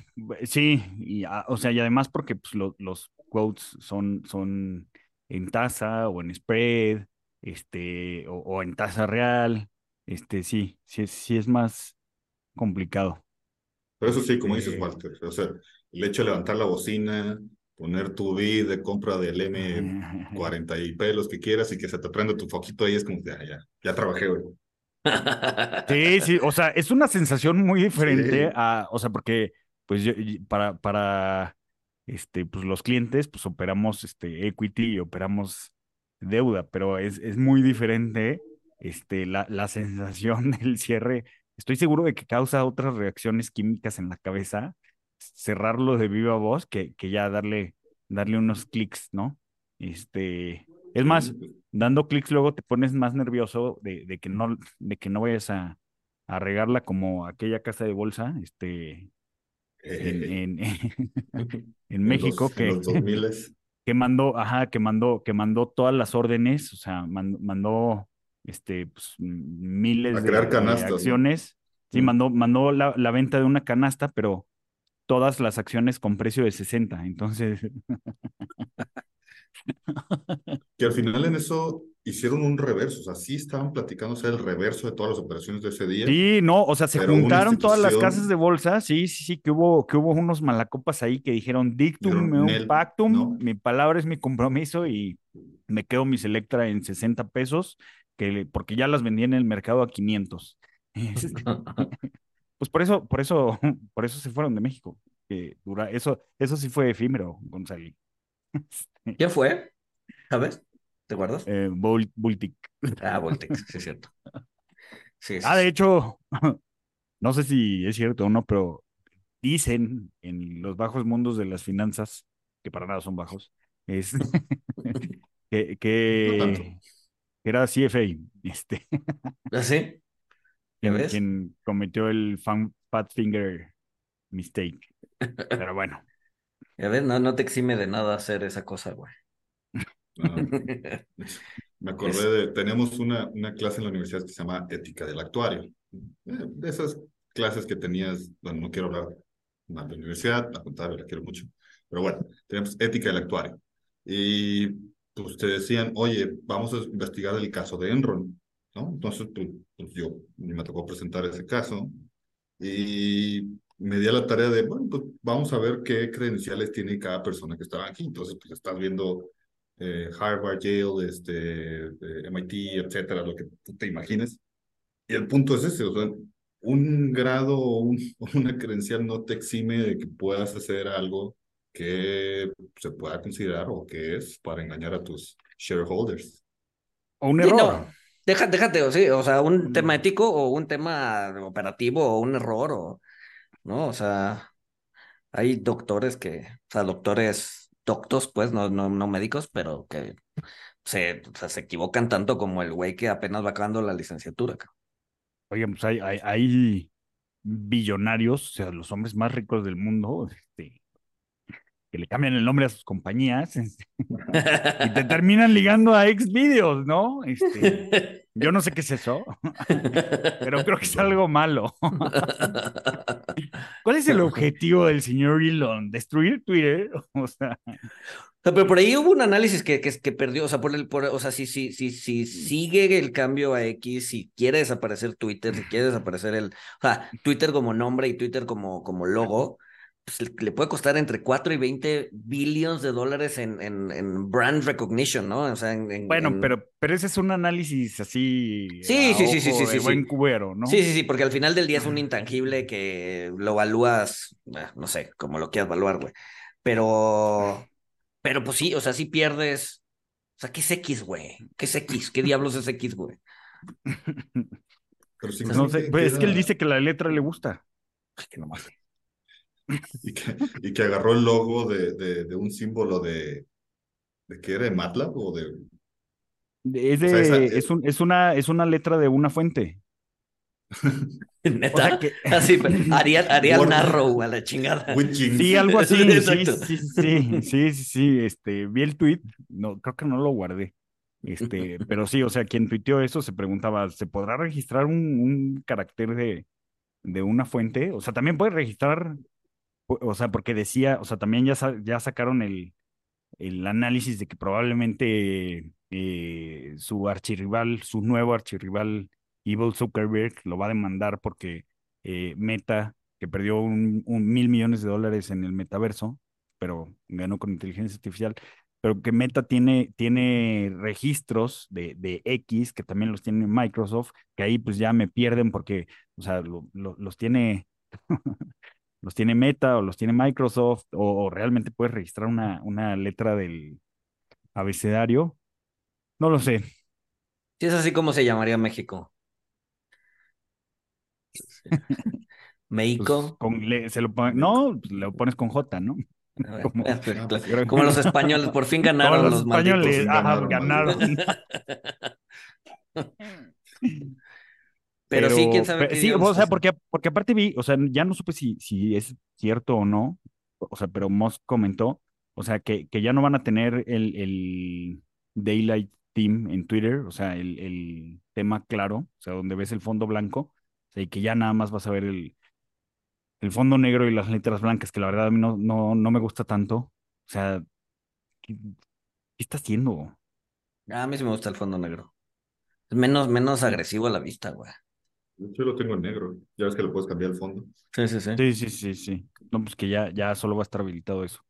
sí, y, ah, o sea, y además porque pues, los quotes son, son en tasa o en spread, este, o, en tasa real, este, sí, sí, sí es más complicado. Pero eso sí, como dices, este Walter, o sea, el hecho de levantar la bocina, poner tu bid de compra del M40 y pelos que quieras y que se te prenda tu foquito ahí es como, ya, ya, ya trabajé, güey. Sí, sí, o sea, es una sensación muy diferente a, o sea, porque pues para, para este, pues los clientes, pues operamos este equity y operamos deuda, pero es, es muy diferente este, la, la sensación del cierre. Estoy seguro de que causa otras reacciones químicas en la cabeza cerrarlo de viva voz que, que ya darle, darle unos clics, ¿no? Este, es más, dando clics luego te pones más nervioso de, de que no, de que no vayas a, a, regarla como aquella casa de bolsa, este, en, en, México que, que mandó, ajá, que mandó, que mandó todas las órdenes, o sea, mandó, este, pues, miles de, acciones. Sí, mandó, mandó la, la, venta de una canasta, pero todas las acciones con precio de 60. Entonces. que al final en eso hicieron un reverso, o sea, sí estaban platicando hacer el reverso de todas las operaciones de ese día. Sí, no, o sea, se juntaron todas las casas de bolsa, sí, sí, sí, que hubo, que hubo unos malacopas ahí que dijeron dictum meum pactum, ¿no? mi palabra es mi compromiso y me quedo mi Selectra en 60 pesos, que, porque ya las vendí en el mercado a 500. Pues por eso, por eso, por eso se fueron de México. Que dura, eso, eso sí fue efímero, Gonzalo. ¿Quién fue? ¿Sabes? ¿Te acuerdas? Eh, Bul- Bultic. Ah, Voltex, sí es cierto. Sí, sí, Ah, de hecho, no sé si es cierto o no, pero dicen en los bajos mundos de las finanzas, que para nada son bajos, es que era CFA, este, ¿Ah, sí? ¿Ya quien, ves? quien cometió el fan, Fat Finger mistake. Pero bueno, Ya ves, no, no te exime de nada hacer esa cosa, güey. Ah, me acordé de, tenemos una, una clase en la universidad que se llama Ética del Actuario. Eh, De esas clases que tenías, bueno, no quiero hablar más de la universidad, la contable la quiero mucho, pero bueno, tenemos Ética del Actuario. Y pues te decían, oye, vamos a investigar el caso de Enron, ¿no? Entonces, pues, pues yo me tocó presentar ese caso y me di a la tarea de, bueno, pues vamos a ver qué credenciales tiene cada persona que estaba aquí. Entonces, pues estás viendo eh, Harvard, Yale, este, eh, MIT, etcétera, lo que tú te imagines. Y el punto es ese, o sea, un grado o un, una credencial no te exime de que puedas hacer algo que se pueda considerar o que es para engañar a tus shareholders. o un Sí, error. no, deja- déjate, o sí, o sea, un tema ético o un tema operativo o un error o, ¿no? O sea, hay doctores que, o sea, doctores doctos, pues, no, no, no médicos, pero que se, o sea, se equivocan tanto como el güey que apenas va acabando la licenciatura. Oigan, pues hay, hay, hay billonarios, o sea, los hombres más ricos del mundo, este, que le cambian el nombre a sus compañías este, y te terminan ligando a ex videos, ¿no? Este, yo no sé qué es eso, pero creo que es algo malo. ¿Cuál es el objetivo del señor Elon? ¿Destruir Twitter? O sea, O sea, pero por ahí hubo un análisis que, que, que perdió, o sea, por el, por, o sea, si, si, si, si sigue el cambio a X, si quiere desaparecer Twitter, si quiere desaparecer el, o sea, Twitter como nombre y Twitter como, como logo, pues le, puede costar entre 4 y 20 billones de dólares en, en, en brand recognition, ¿no? O sea, en, en- bueno, en- pero, pero ese es un análisis así. Sí, a sí, sí, sí, sí, de sí, buen sí. cubero, ¿no? Sí, sí, sí, porque al final del día es un intangible que lo evalúas, eh, no sé, como lo quieras evaluar, güey. Pero, pero pues sí, o sea, si pierdes, o sea, ¿qué es X, güey? ¿Qué es X? ¿Qué diablos es X, güey? Pero sí Pues no sé, pues es que él dice que la letra le gusta. Ay, que no mames. Y que, y que agarró el logo de, de, de un símbolo de, ¿de qué era? ¿De MATLAB o de...? Es, O sea, esa- de- es, un- es una, es una letra de una fuente. O ¿Neta? sea que, Así, pues, Arial, Arial Word- Narrow a la chingada. Witching. sí, algo así. Sí, Exacto. sí, sí, sí, sí, sí, este, vi el tweet, no, creo que no lo guardé. Este, pero sí, o sea, quien tuiteó eso se preguntaba, ¿se podrá registrar un, un carácter de, de una fuente? O sea, también puede registrar, o sea, porque decía, o sea, también ya, ya sacaron el, el análisis de que probablemente eh, su archirrival, su nuevo archirrival, Evil Zuckerberg, lo va a demandar porque eh, Meta, que perdió un, mil millones de dólares en el metaverso, pero ganó con inteligencia artificial, pero que Meta tiene, tiene registros de, de X, que también los tiene Microsoft, que ahí pues ya me pierden porque, o sea, lo- lo- los tiene los tiene Meta o los tiene Microsoft o, o realmente puedes registrar una, una letra del abecedario. No lo sé. Sí, es así como se llamaría México. Pues, México. le- se lo no, pues, lo pones con J, ¿no? Como, pues, pues, como los españoles, por fin ganaron los, los malditos. españoles, ajá, ganaron, ganaron. Pero, sí, quién sabe sí, o sea, porque, porque aparte vi, o sea, ya no supe si, si es cierto o no, o sea, pero Musk comentó, o sea, que, que ya no van a tener el, el Daylight Team en Twitter, o sea, el, el tema claro, o sea, donde ves el fondo blanco, o sea, y que ya nada más vas a ver el, el fondo negro y las letras blancas, que la verdad a mí no, no, no me gusta tanto, o sea, ¿qué, qué está haciendo? A mí sí me gusta el fondo negro. Es menos, menos agresivo a la vista, güey. Yo lo tengo en negro. Ya ves que lo puedes cambiar el fondo. Sí, sí, sí. Sí, sí, sí, sí. No, pues que ya, ya solo va a estar habilitado eso.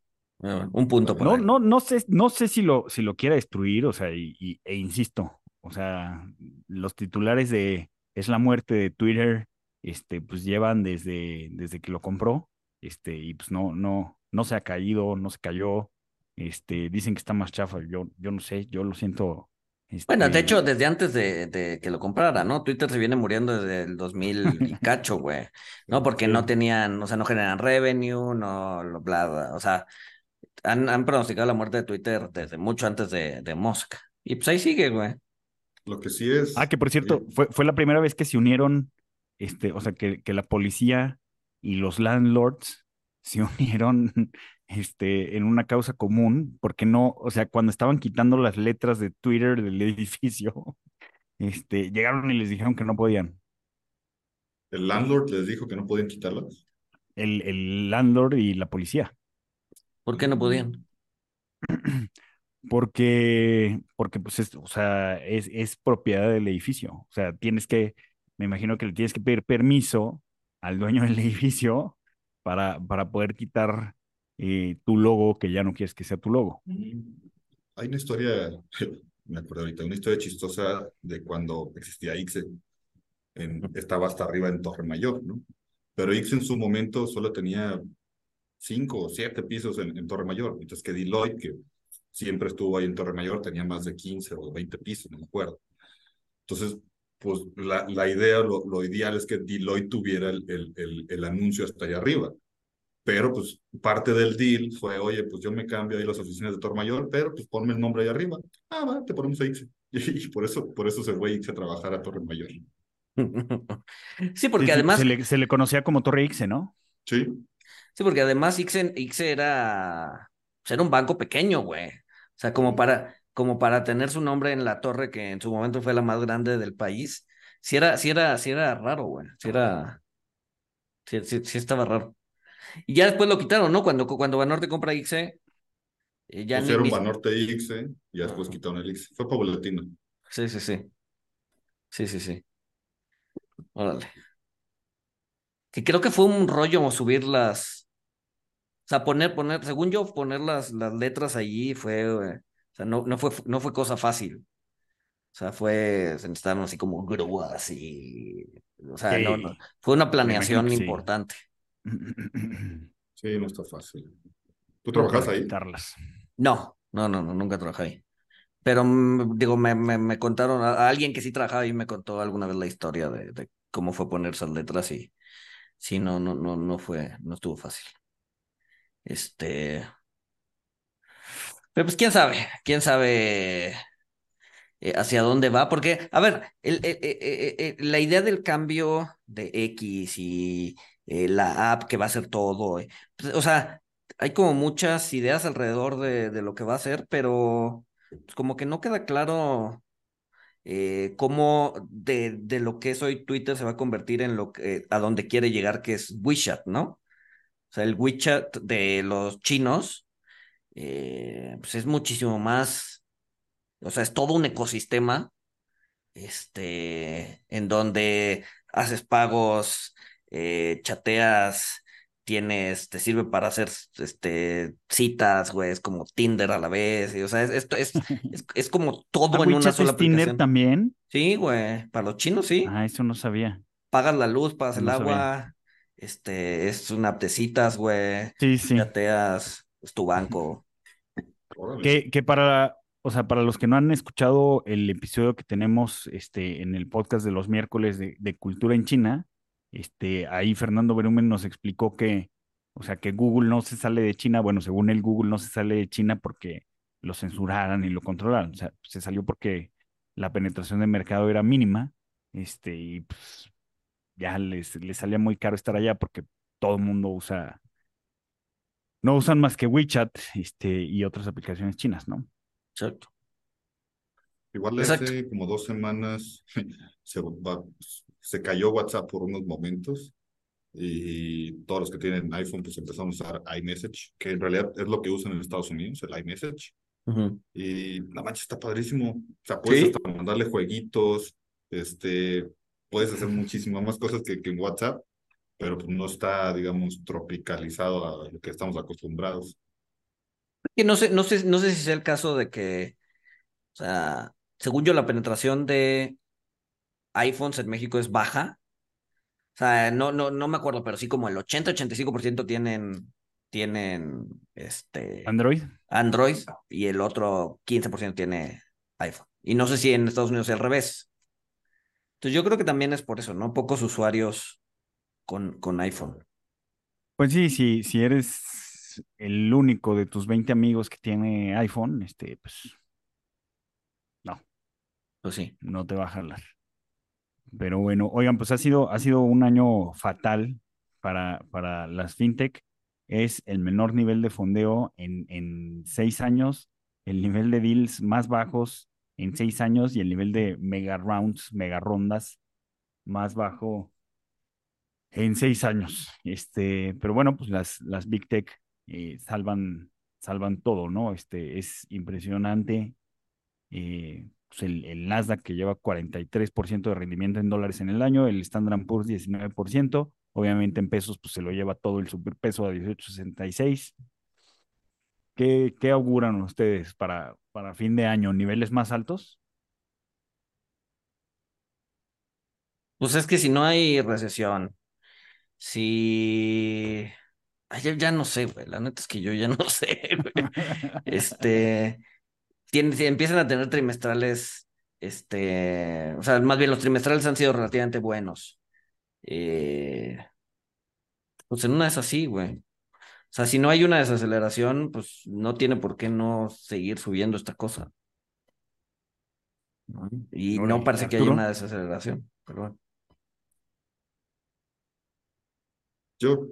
Ah, Un punto por No, no, no sé, no sé si lo, si lo quiera destruir, o sea, y, y- e insisto, o sea, los titulares de es la muerte de Twitter, este, pues llevan desde, desde que lo compró, este, y pues no, no, no se ha caído, no se cayó, este, dicen que está más chafa, yo, yo no sé, yo lo siento. Bueno, de este, hecho, desde antes de, de que lo comprara, ¿no? Twitter se viene muriendo desde el 2000 y cacho, güey. ¿No? Porque no tenían, o sea, no generan revenue, no, lo bla, bla. O sea, han, han pronosticado la muerte de Twitter desde mucho antes de, de Musk. Y pues ahí sigue, güey. Lo que sí es. Ah, que por cierto, eh, fue, fue la primera vez que se unieron, este, o sea, que, que la policía y los landlords se unieron, este, en una causa común, porque no, o sea, cuando estaban quitando las letras de Twitter del edificio, este, llegaron y les dijeron que no podían. el landlord les dijo que no podían quitarlas. El, el landlord y la policía. ¿Por qué no podían? Porque, porque pues, es, o sea, es, es propiedad del edificio. O sea, tienes que, me imagino que le tienes que pedir permiso al dueño del edificio para, para poder quitar eh, tu logo que ya no quieres que sea tu logo. Hay una historia, me acuerdo ahorita, una historia chistosa de cuando existía ICSE. En, estaba hasta arriba en Torre Mayor, ¿no? Pero ICSE en su momento solo tenía cinco o siete pisos en, en Torre Mayor, mientras que Deloitte, que siempre estuvo ahí en Torre Mayor, tenía más de 15 o 20 pisos, no me acuerdo. Entonces, pues la, la idea, lo, lo ideal es que Deloitte tuviera el, el, el, el anuncio hasta allá arriba. Pero pues parte del deal fue, oye, pues yo me cambio ahí las oficinas de Torre Mayor, pero pues ponme el nombre ahí arriba. Ah, va, te ponemos a ICSE. Y, por eso, por eso se fue ICSE a trabajar a Torre Mayor. Sí, porque sí, además, Se le, se le conocía como Torre Ixe, ¿no? Sí, sí, porque además Ixe, Ixe era, pues, era un banco pequeño, güey. O sea, como para, como para tener su nombre en la torre que en su momento fue la más grande del país. Sí era, sí era, sí era raro, güey. Sí era, sí, sí, sí estaba raro. Y ya después lo quitaron, ¿no? Cuando, cuando Banorte compra Ixe, eh, ya ni, pusieron ni- Banorte ICSE y ya después quitaron el ICSE. Fue paulatino. Sí, sí, sí. Sí, sí, sí. Órale. Que creo que fue un rollo subir las. O sea, poner, poner, según yo, poner las, las letras allí fue. o sea, no, no fue, no fue cosa fácil. O sea, fue. Se necesitaron así como grúas y. O sea, no, no. Fue una planeación sí. Sí, no está fácil. ¿Tú trabajas ahí? quitarlas. No, no, no, no, nunca trabajé ahí. Pero mm, digo, me, me, me contaron, a, a alguien que sí trabajaba ahí me contó alguna vez la historia de, de cómo fue poner esas letras y sí, no, no, no, no fue, no estuvo fácil. Este. Pero pues quién sabe, quién sabe eh, hacia dónde va, porque, a ver, el, el- el- el- el- la idea del cambio de X y eh, la app que va a hacer todo, eh, pues, o sea, hay como muchas ideas alrededor de, de lo que va a hacer, pero pues, como que no queda claro eh, cómo de, de lo que es hoy Twitter se va a convertir en lo que, a donde quiere llegar, que es WeChat, ¿no? O sea, el WeChat de los chinos, pues es muchísimo más, o sea, es todo un ecosistema, este, en donde haces pagos, eh, chateas, tienes, te sirve para hacer, este, citas, güey, es como Tinder a la vez, y, o sea, es, esto es, es, es como todo en una sola es Tinder aplicación. también. Sí, güey, para los chinos sí, Ah, eso no sabía. pagas la luz, pagas el No sabía. agua, este, es una citas, güey, Sí, sí. chateas, es tu banco. Que, que para, o sea, para los que no han escuchado el episodio que tenemos este, en el podcast de los miércoles de, de Cultura en China, este, ahí Fernando Berumen nos explicó que, o sea, que Google no se sale de China, bueno, según él, Google no se sale de China porque lo censuraran y lo controlaran, o sea, se salió porque la penetración de mercado era mínima, este, y pues ya les, les salía muy caro estar allá porque todo el mundo usa, no usan más que WeChat, este, y otras aplicaciones chinas, ¿no? Exacto. Igual Exacto. hace como dos semanas se, va- se cayó WhatsApp por unos momentos y todos los que tienen iPhone pues empezaron a usar iMessage, que en realidad es lo que usan en Estados Unidos, el iMessage. Y la mancha está padrísimo. O sea, puedes hasta mandarle jueguitos, este, puedes hacer muchísimas más cosas que, que en WhatsApp, pero pues no está, digamos, tropicalizado a lo que estamos acostumbrados. Y no sé, no sé, no sé si es el caso de que, o sea, según yo, la penetración de iPhones en México es baja. O sea, no, no, no me acuerdo, pero sí como el 80-85% tienen, tienen este Android. Android y el otro 15% tiene iPhone. Y no sé si en Estados Unidos es al revés. Entonces yo creo que también es por eso, ¿no? Pocos usuarios con, con iPhone. Pues sí, sí, si eres el único de tus 20 amigos que tiene iPhone, este, pues no. Pues sí. No te va a jalar. Pero bueno, oigan, pues ha sido, ha sido un año fatal para, para las fintech. Es el menor nivel de fondeo en, en seis años, el nivel de deals más bajos en seis años y el nivel de mega rounds, mega rondas más bajo en seis años. Este, pero bueno, pues las, las big tech eh, salvan, salvan todo, ¿no? Este, es impresionante. Eh, pues el, el, Nasdaq que lleva 43% de rendimiento en dólares en el año, el Standard Poor's 19%, obviamente en pesos pues se lo lleva todo el superpeso a 18.66. ¿Qué, ¿Qué auguran ustedes para, para fin de año? ¿Niveles más altos? Pues es que si no hay recesión, si... Ay, ya, ya, no sé, güey. La neta es que yo ya no sé, güey. Este empiezan a tener trimestrales, este, o sea, más bien los trimestrales han sido relativamente buenos. Eh, pues en una es así, güey. O sea, si no hay una desaceleración, pues no tiene por qué no seguir subiendo esta cosa. Y no, parece que haya una desaceleración, pero Yo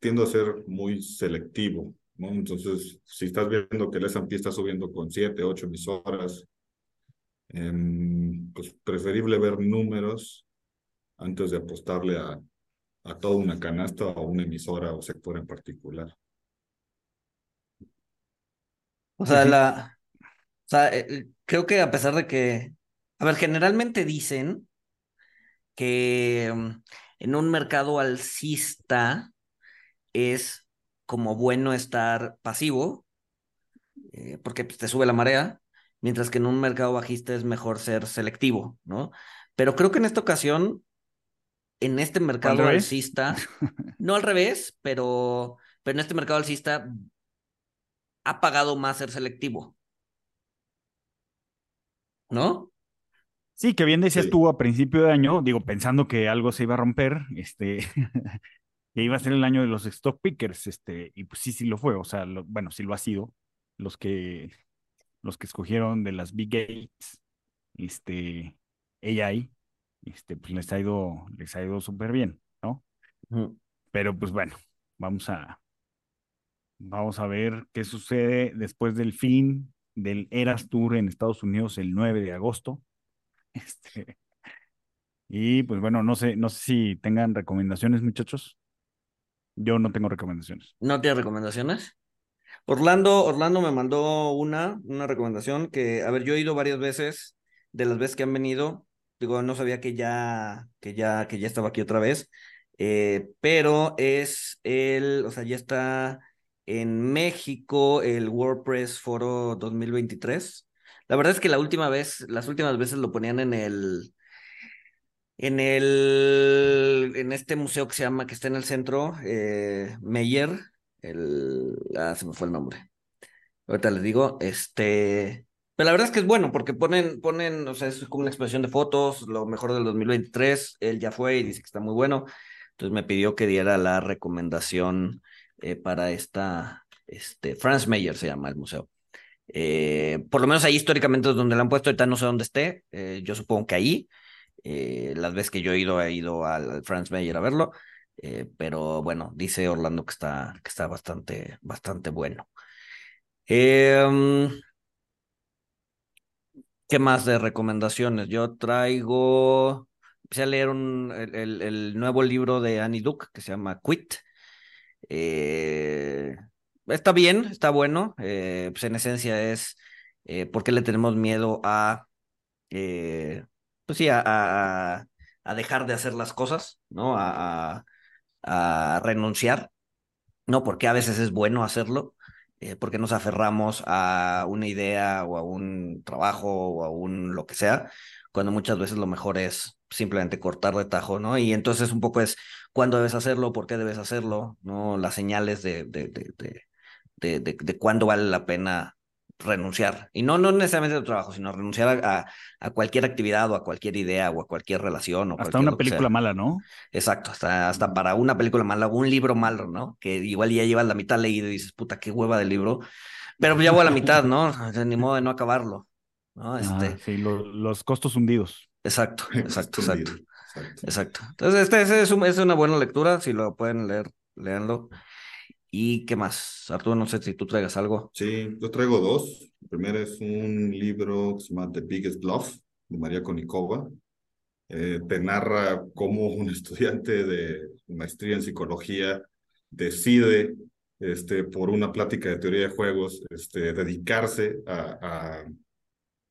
tiendo a ser muy selectivo. Entonces, si estás viendo que el S&P está subiendo con 7, 8 emisoras, em, pues preferible ver números antes de apostarle a, a toda una canasta o a una emisora o sector en particular. O sea, la, o sea, eh, eh, creo que a pesar de que, a ver, generalmente dicen que mm, en un mercado alcista es como bueno estar pasivo, eh, porque pues, te sube la marea, mientras que en un mercado bajista es mejor ser selectivo, ¿no? Pero creo que en esta ocasión, en este mercado alcista, no al revés, pero, pero en este mercado alcista ha pagado más ser selectivo. ¿No? Sí, que bien decías tú a principio de año, digo, pensando que algo se iba a romper, este, que iba a ser el año de los stock pickers, este, y pues sí, sí lo fue, o sea, bueno, sí lo ha sido, los que, los que escogieron de las big gates, este, AI, este, pues les ha ido, les ha ido súper bien, ¿no? Pero pues bueno, vamos a, vamos a ver qué sucede después del fin del Eras Tour en Estados Unidos el 9 de agosto. Este, y pues bueno, no sé, no sé si tengan recomendaciones, muchachos. Yo no tengo recomendaciones. ¿No tienes recomendaciones? Orlando, Orlando me mandó una, una recomendación que, a ver, yo he ido varias veces, de las veces que han venido, digo, no sabía que ya, que ya, que ya estaba aquí otra vez, eh, pero es el, o sea, ya está en México el WordPress Foro 2023. La verdad es que la última vez, las últimas veces lo ponían en el, en el, en este museo que se llama, que está en el centro, eh, Meyer, el, ah, se me fue el nombre. Ahorita les digo, este, pero la verdad es que es bueno porque ponen, ponen, o sea, es como una exposición de fotos, lo mejor del 2023, él ya fue y dice que está muy bueno, entonces me pidió que diera la recomendación eh, para esta, este, Franz Meyer se llama el museo. Eh, por lo menos ahí históricamente es donde la han puesto, ahorita no sé dónde esté, eh, yo supongo que ahí, eh, las veces que yo he ido, he ido al, Franz Mayer a verlo. Eh, pero bueno, dice Orlando que está, que está bastante, bastante bueno. Em, ¿Qué más de recomendaciones? Yo traigo, empecé a leer el, el, nuevo libro de Annie Duke que se llama Quit. Eh, está bien, está bueno. Pues en esencia es por qué le tenemos miedo a, pues sí, a, a, dejar de hacer las cosas, ¿no? A, a, renunciar, ¿no? Porque a veces es bueno hacerlo, eh, porque nos aferramos a una idea o a un trabajo o a un lo que sea, cuando muchas veces lo mejor es simplemente cortar de tajo, ¿no? Y entonces un poco es cuándo debes hacerlo, por qué debes hacerlo, ¿no? Las señales de, de, de, de, de cuándo vale la pena renunciar. Y no, no necesariamente al trabajo, sino renunciar a, a, cualquier actividad o a cualquier idea o a cualquier relación. O hasta una película mala, ¿no? Exacto, hasta, hasta para una película mala, un libro malo, ¿no? Que igual ya llevas la mitad leído y dices, puta, qué hueva del libro. Pero ya voy a la mitad, ¿no? Ni modo de no acabarlo. ¿no? Este... Ah, sí, lo, los costos hundidos. Exacto, exacto, exacto. Exacto. Entonces, este, este es, un, es, una buena lectura, si lo pueden leer, léanlo. ¿Y qué más? Arturo, no sé si tú traigas algo. Sí, yo traigo dos. El primero es un libro que se llama The Biggest Bluff, de María Konikova. Eh, te narra cómo un estudiante de maestría en psicología decide, este, por una plática de teoría de juegos, este, dedicarse a, a,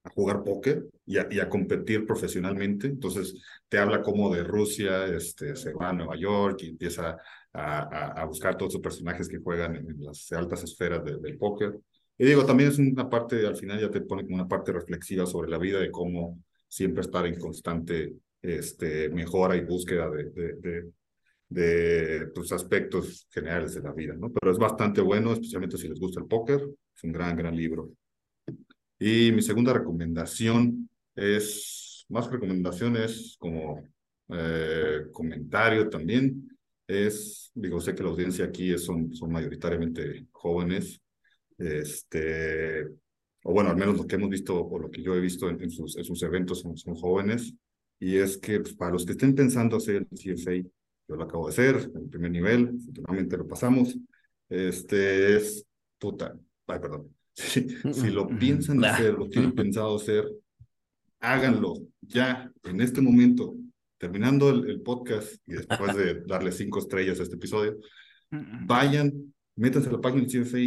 a jugar póker y a, y a, competir profesionalmente. Entonces, te habla como de Rusia, este, se va a Nueva York y empieza a, buscar todos los personajes que juegan en, las altas esferas de, del póker. Y digo, también es una parte, al final ya te pone como una parte reflexiva sobre la vida, de cómo siempre estar en constante este, mejora y búsqueda de, de, de, de pues, aspectos generales de la vida, ¿no? Pero es bastante bueno, especialmente si les gusta el póker, es un gran, gran libro. Y mi segunda recomendación es, más recomendaciones como eh, comentario también, es, digo, sé que la audiencia aquí son, son mayoritariamente jóvenes, este, o bueno, al menos lo que hemos visto o lo que yo he visto en, en, sus, en sus, eventos son, son, jóvenes, y es que pues, para los que estén pensando hacer el CFA, yo lo acabo de hacer, en el primer nivel, afortunadamente lo pasamos, este es, puta, ay, perdón, si, si lo piensan hacer, lo tienen pensado hacer, háganlo ya, en este momento, terminando el, el, podcast y después de darle cinco estrellas a este episodio, vayan, métanse a la página del CFA,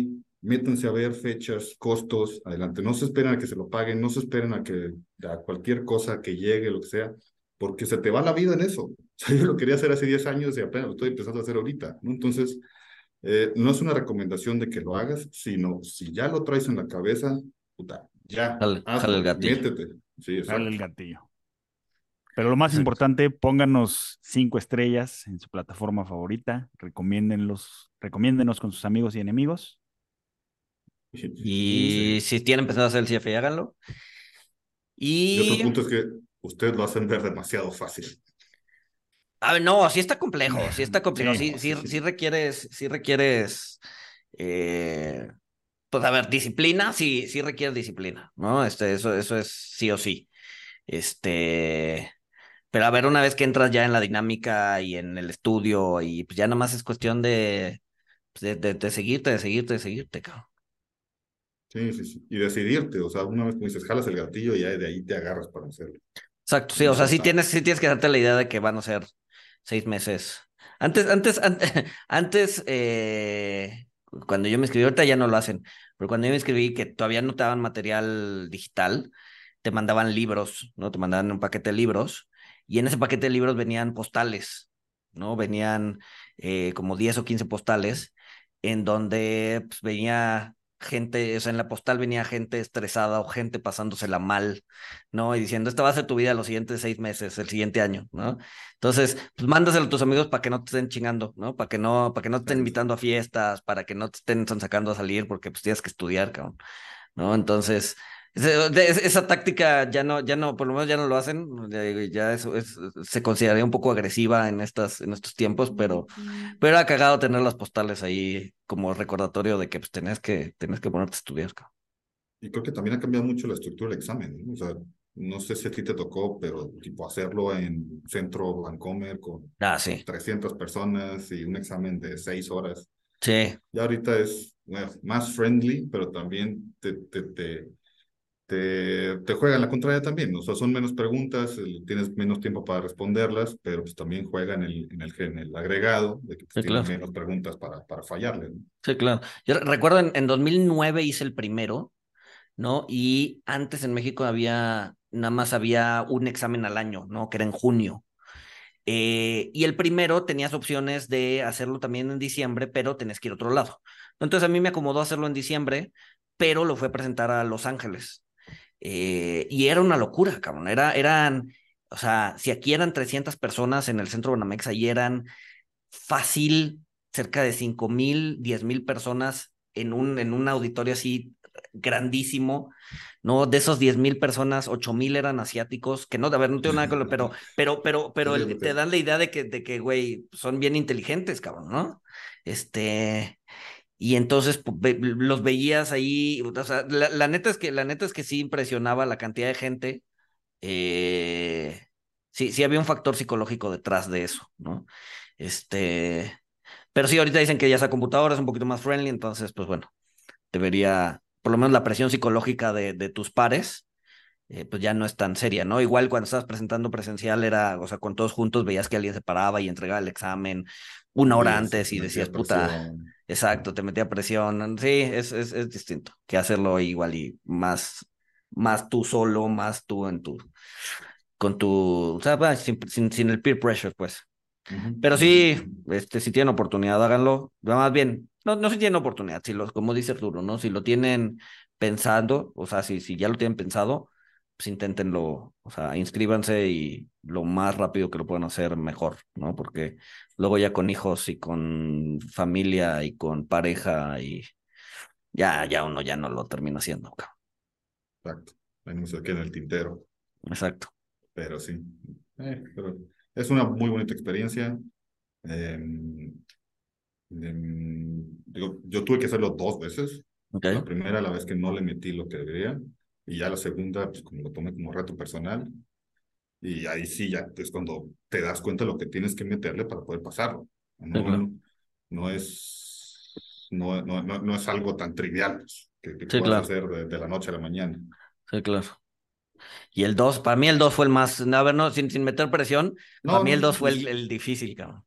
métanse a ver fechas, costos, adelante. No se esperen a que se lo paguen, no se esperen a que a cualquier cosa que llegue, lo que sea, porque se te va la vida en eso. O sea, yo lo quería hacer hace 10 años y apenas lo estoy empezando a hacer ahorita, ¿no? Entonces, eh, no es una recomendación de que lo hagas, sino si ya lo traes en la cabeza, puta, ya, jale, hazlo, el gatillo. métete. Sí, jale el gatillo. Pero lo más importante, pónganos cinco estrellas en su plataforma favorita, recomiéndenlos, recomiéndenos con sus amigos y enemigos. Y sí. si tienen pensado hacer el CFA, háganlo. Y... y otro punto es que ustedes lo hacen ver demasiado fácil. A ver, no, sí está complejo, sí está complejo, sí, sí, sí, sí requieres, sí requieres, eh, pues a ver, disciplina, sí, sí requiere disciplina, ¿no? Este, eso, eso es sí o sí. Este, pero a ver, una vez que entras ya en la dinámica y en el estudio, y pues ya nada más es cuestión de, pues, de, de, de seguirte, de seguirte, de seguirte, cabrón. Sí, sí, sí. Y decidirte, o sea, una vez que dices, jalas el gatillo y ya de ahí te agarras para hacerlo. Exacto, sí, o sea, sí tienes, sí tienes que darte la idea de que van a ser seis meses. Antes, antes, antes, antes eh, cuando yo me escribí, ahorita ya no lo hacen, pero cuando yo me escribí que todavía no te daban material digital, te mandaban libros, ¿no? Te mandaban un paquete de libros y en ese paquete de libros venían postales, ¿no? Venían eh, como 10 o 15 postales en donde pues, venía gente, o sea, en la postal venía gente estresada o gente pasándosela mal, ¿no? Y diciendo, esta va a ser tu vida los siguientes seis meses, el siguiente año, ¿no? Entonces, pues mándaselo a tus amigos para que no te estén chingando, ¿no? Para que no, para que no te estén invitando a fiestas, para que no te estén sacando a salir porque pues tienes que estudiar, cabrón, ¿no? Entonces, esa táctica ya no, ya no, por lo menos ya no lo hacen, ya eso es, se consideraría un poco agresiva en estas, en estos tiempos, pero, pero ha cagado tener las postales ahí como recordatorio de que pues tenés que, tenés que ponerte a estudiar. Y creo que también ha cambiado mucho la estructura del examen, ¿no? O sea, no sé si a ti te tocó, pero tipo hacerlo en centro Vancomer con ah, sí. 300 personas y un examen de 6 horas. Sí. Ya ahorita es bueno, más friendly, pero también te, te, te te, te juegan la contraria también. O sea, son menos preguntas, tienes menos tiempo para responderlas, pero pues también juegan en el, en el, en el agregado de que pues, tienes menos preguntas para, para fallarle. Sí, claro. Yo recuerdo en, en 2009 hice el primero, ¿no? Y antes en México había, nada más había un examen al año, ¿no? Que era en junio. Eh, y el primero tenías opciones de hacerlo también en diciembre, pero tenés que ir a otro lado. Entonces a mí me acomodó hacerlo en diciembre, pero lo fue a presentar a Los Ángeles. Eh, y era una locura, cabrón. Era, eran, o sea, si aquí eran 300 personas en el centro de Banamex, ahí eran fácil cerca de 5 mil, 10 mil personas en un, en un auditorio así grandísimo, ¿no? De esos 10 mil personas, 8 mil eran asiáticos, que no, a ver, no tengo nada con lo, pero, pero, pero, pero te dan la idea de que, de que, güey, son bien inteligentes, cabrón, ¿no? Este, y entonces los veías ahí, o sea, la, neta es que, la neta es que sí impresionaba la cantidad de gente, eh, sí, sí había un factor psicológico detrás de eso, ¿no? Este, pero sí, ahorita dicen que ya esa computadora es un poquito más friendly, entonces, pues bueno, debería, por lo menos la presión psicológica de, de tus pares, eh, pues ya no es tan seria, ¿no? Igual cuando estabas presentando presencial era, o sea, con todos juntos veías que alguien se paraba y entregaba el examen una hora antes y decías, puta, exacto, te metía presión. Sí, es, es, es, distinto que hacerlo igual y más, más tú solo, más tú en tu, con tu, o sea, sin, sin, sin el peer pressure, pues. Pero sí, este, si tienen oportunidad, háganlo. Más bien, no, no si tienen oportunidad, si los, como dice Arturo, ¿no? Si lo tienen pensando, o sea, si, si ya lo tienen pensado, pues inténtenlo, o sea, inscríbanse y lo más rápido que lo puedan hacer, mejor, ¿no? Porque luego ya con hijos y con familia y con pareja y ya, ya uno ya no lo termina haciendo. Exacto. Ahí no se queda en el tintero. Exacto. Pero sí. Eh, pero es una muy bonita experiencia. Em, em, yo tuve que hacerlo dos veces. La primera, la vez que no le metí lo que debería. Y ya la segunda, pues como lo tomé como reto personal. Y ahí sí, ya es cuando te das cuenta de lo que tienes que meterle para poder pasarlo. No, no es, no, no, no, es algo tan trivial pues, que, que puedas hacer de, la noche a la mañana. Sí, claro. Y el 2, para mí el 2 fue el más, a ver, no, sin, sin meter presión, para mí el 2 fue el, el, difícil, cabrón.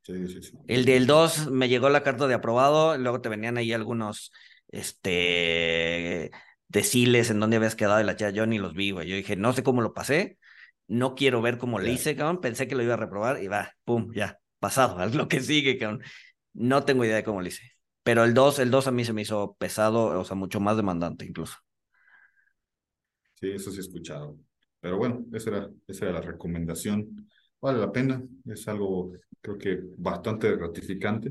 Sí, sí, sí. El del 2 me llegó la carta de aprobado, luego te venían ahí algunos, este, deciles en dónde habías quedado y la chica, yo ni los vi, güey. Yo dije, no sé cómo lo pasé, no quiero ver cómo le hice, cabrón. Pensé que lo iba a reprobar y va, pum, ya, pasado, es lo que sigue, cabrón. No tengo idea de cómo lo hice. Pero el 2, el 2 a mí se me hizo pesado, o sea, mucho más demandante incluso. Sí, eso sí he escuchado. Pero bueno, esa era, esa era la recomendación. Vale la pena, es algo creo que bastante gratificante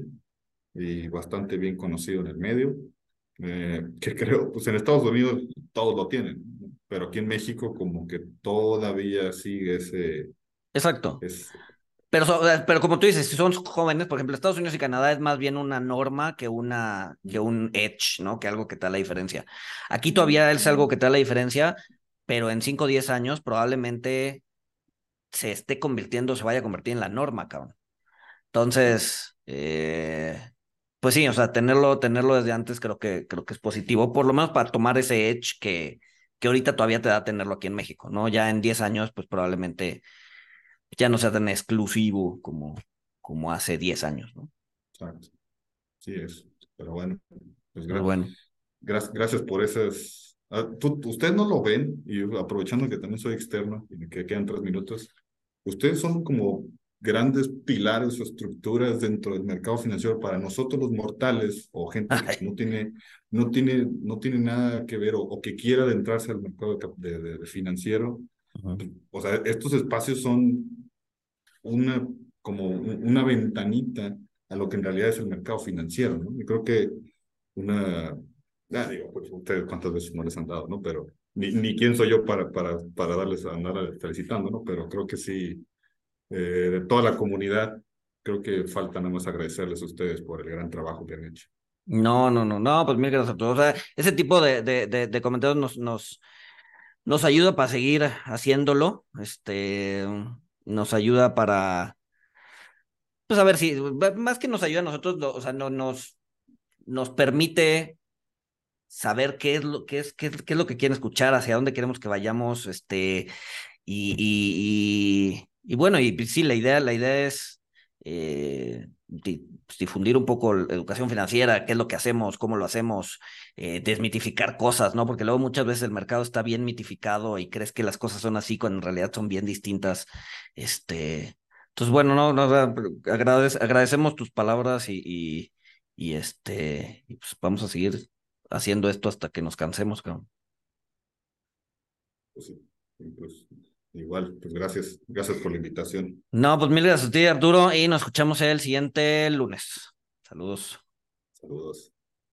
y bastante bien conocido en el medio. Eh, que creo, pues en Estados Unidos todos lo tienen, pero aquí en México como que todavía sigue ese... Exacto. Pero, pero como tú dices, si son jóvenes, por ejemplo, Estados Unidos y Canadá es más bien una norma que, una, que un edge, ¿no? Que algo que te da la diferencia. Aquí todavía es algo que te da la diferencia, pero en 5 o 10 años probablemente se esté convirtiendo, se vaya a convertir en la norma, cabrón. Entonces, eh, pues sí, o sea, tenerlo, tenerlo desde antes creo que, creo que es positivo, por lo menos para tomar ese edge que, que ahorita todavía te da tenerlo aquí en México, ¿no? Ya en 10 años, pues probablemente ya no sea tan exclusivo como, como hace 10 años, ¿no? Exacto. Sí es. Pero bueno, pues gracias. bueno. Gracias, gracias por esas. Ah, ustedes no lo ven, y aprovechando que también soy externo y que quedan tres minutos, ustedes son como grandes pilares o estructuras dentro del mercado financiero para nosotros los mortales o gente que no tiene, no tiene, no tiene nada que ver o, que quiera adentrarse al mercado de, financiero. O sea, estos espacios son una, como una ventanita a lo que en realidad es el mercado financiero, ¿no? Y creo que una, ya digo, pues ustedes cuántas veces no les han dado, ¿no? Pero ni, ni quién soy yo para, para, para darles a andar felicitando, ¿no? Pero creo que sí, eh, de toda la comunidad. Creo que falta nada más agradecerles a ustedes por el gran trabajo que han hecho. No, no, no, no, pues mil gracias a todos. O sea, ese tipo de, de, de, comentarios nos, nos, nos ayuda para seguir haciéndolo. Este, nos ayuda para, pues a ver si, más que nos ayuda a nosotros, o sea, no, nos, nos permite saber qué es lo, qué es, qué, qué es lo que quieren escuchar, hacia dónde queremos que vayamos, este, y, y, y, bueno, y sí, la idea, la idea es eh, pues, difundir un poco la educación financiera, qué es lo que hacemos, cómo lo hacemos, eh, desmitificar cosas, ¿no? Porque luego muchas veces el mercado está bien mitificado y crees que las cosas son así cuando en realidad son bien distintas. Este, entonces, bueno, no, no agradecemos tus palabras y, y, este, y pues vamos a seguir haciendo esto hasta que nos cansemos, cabrón. Pues sí, pues igual, pues gracias, gracias por la invitación. No, pues mil gracias a ti, Arturo, y nos escuchamos el siguiente lunes. Saludos. Saludos.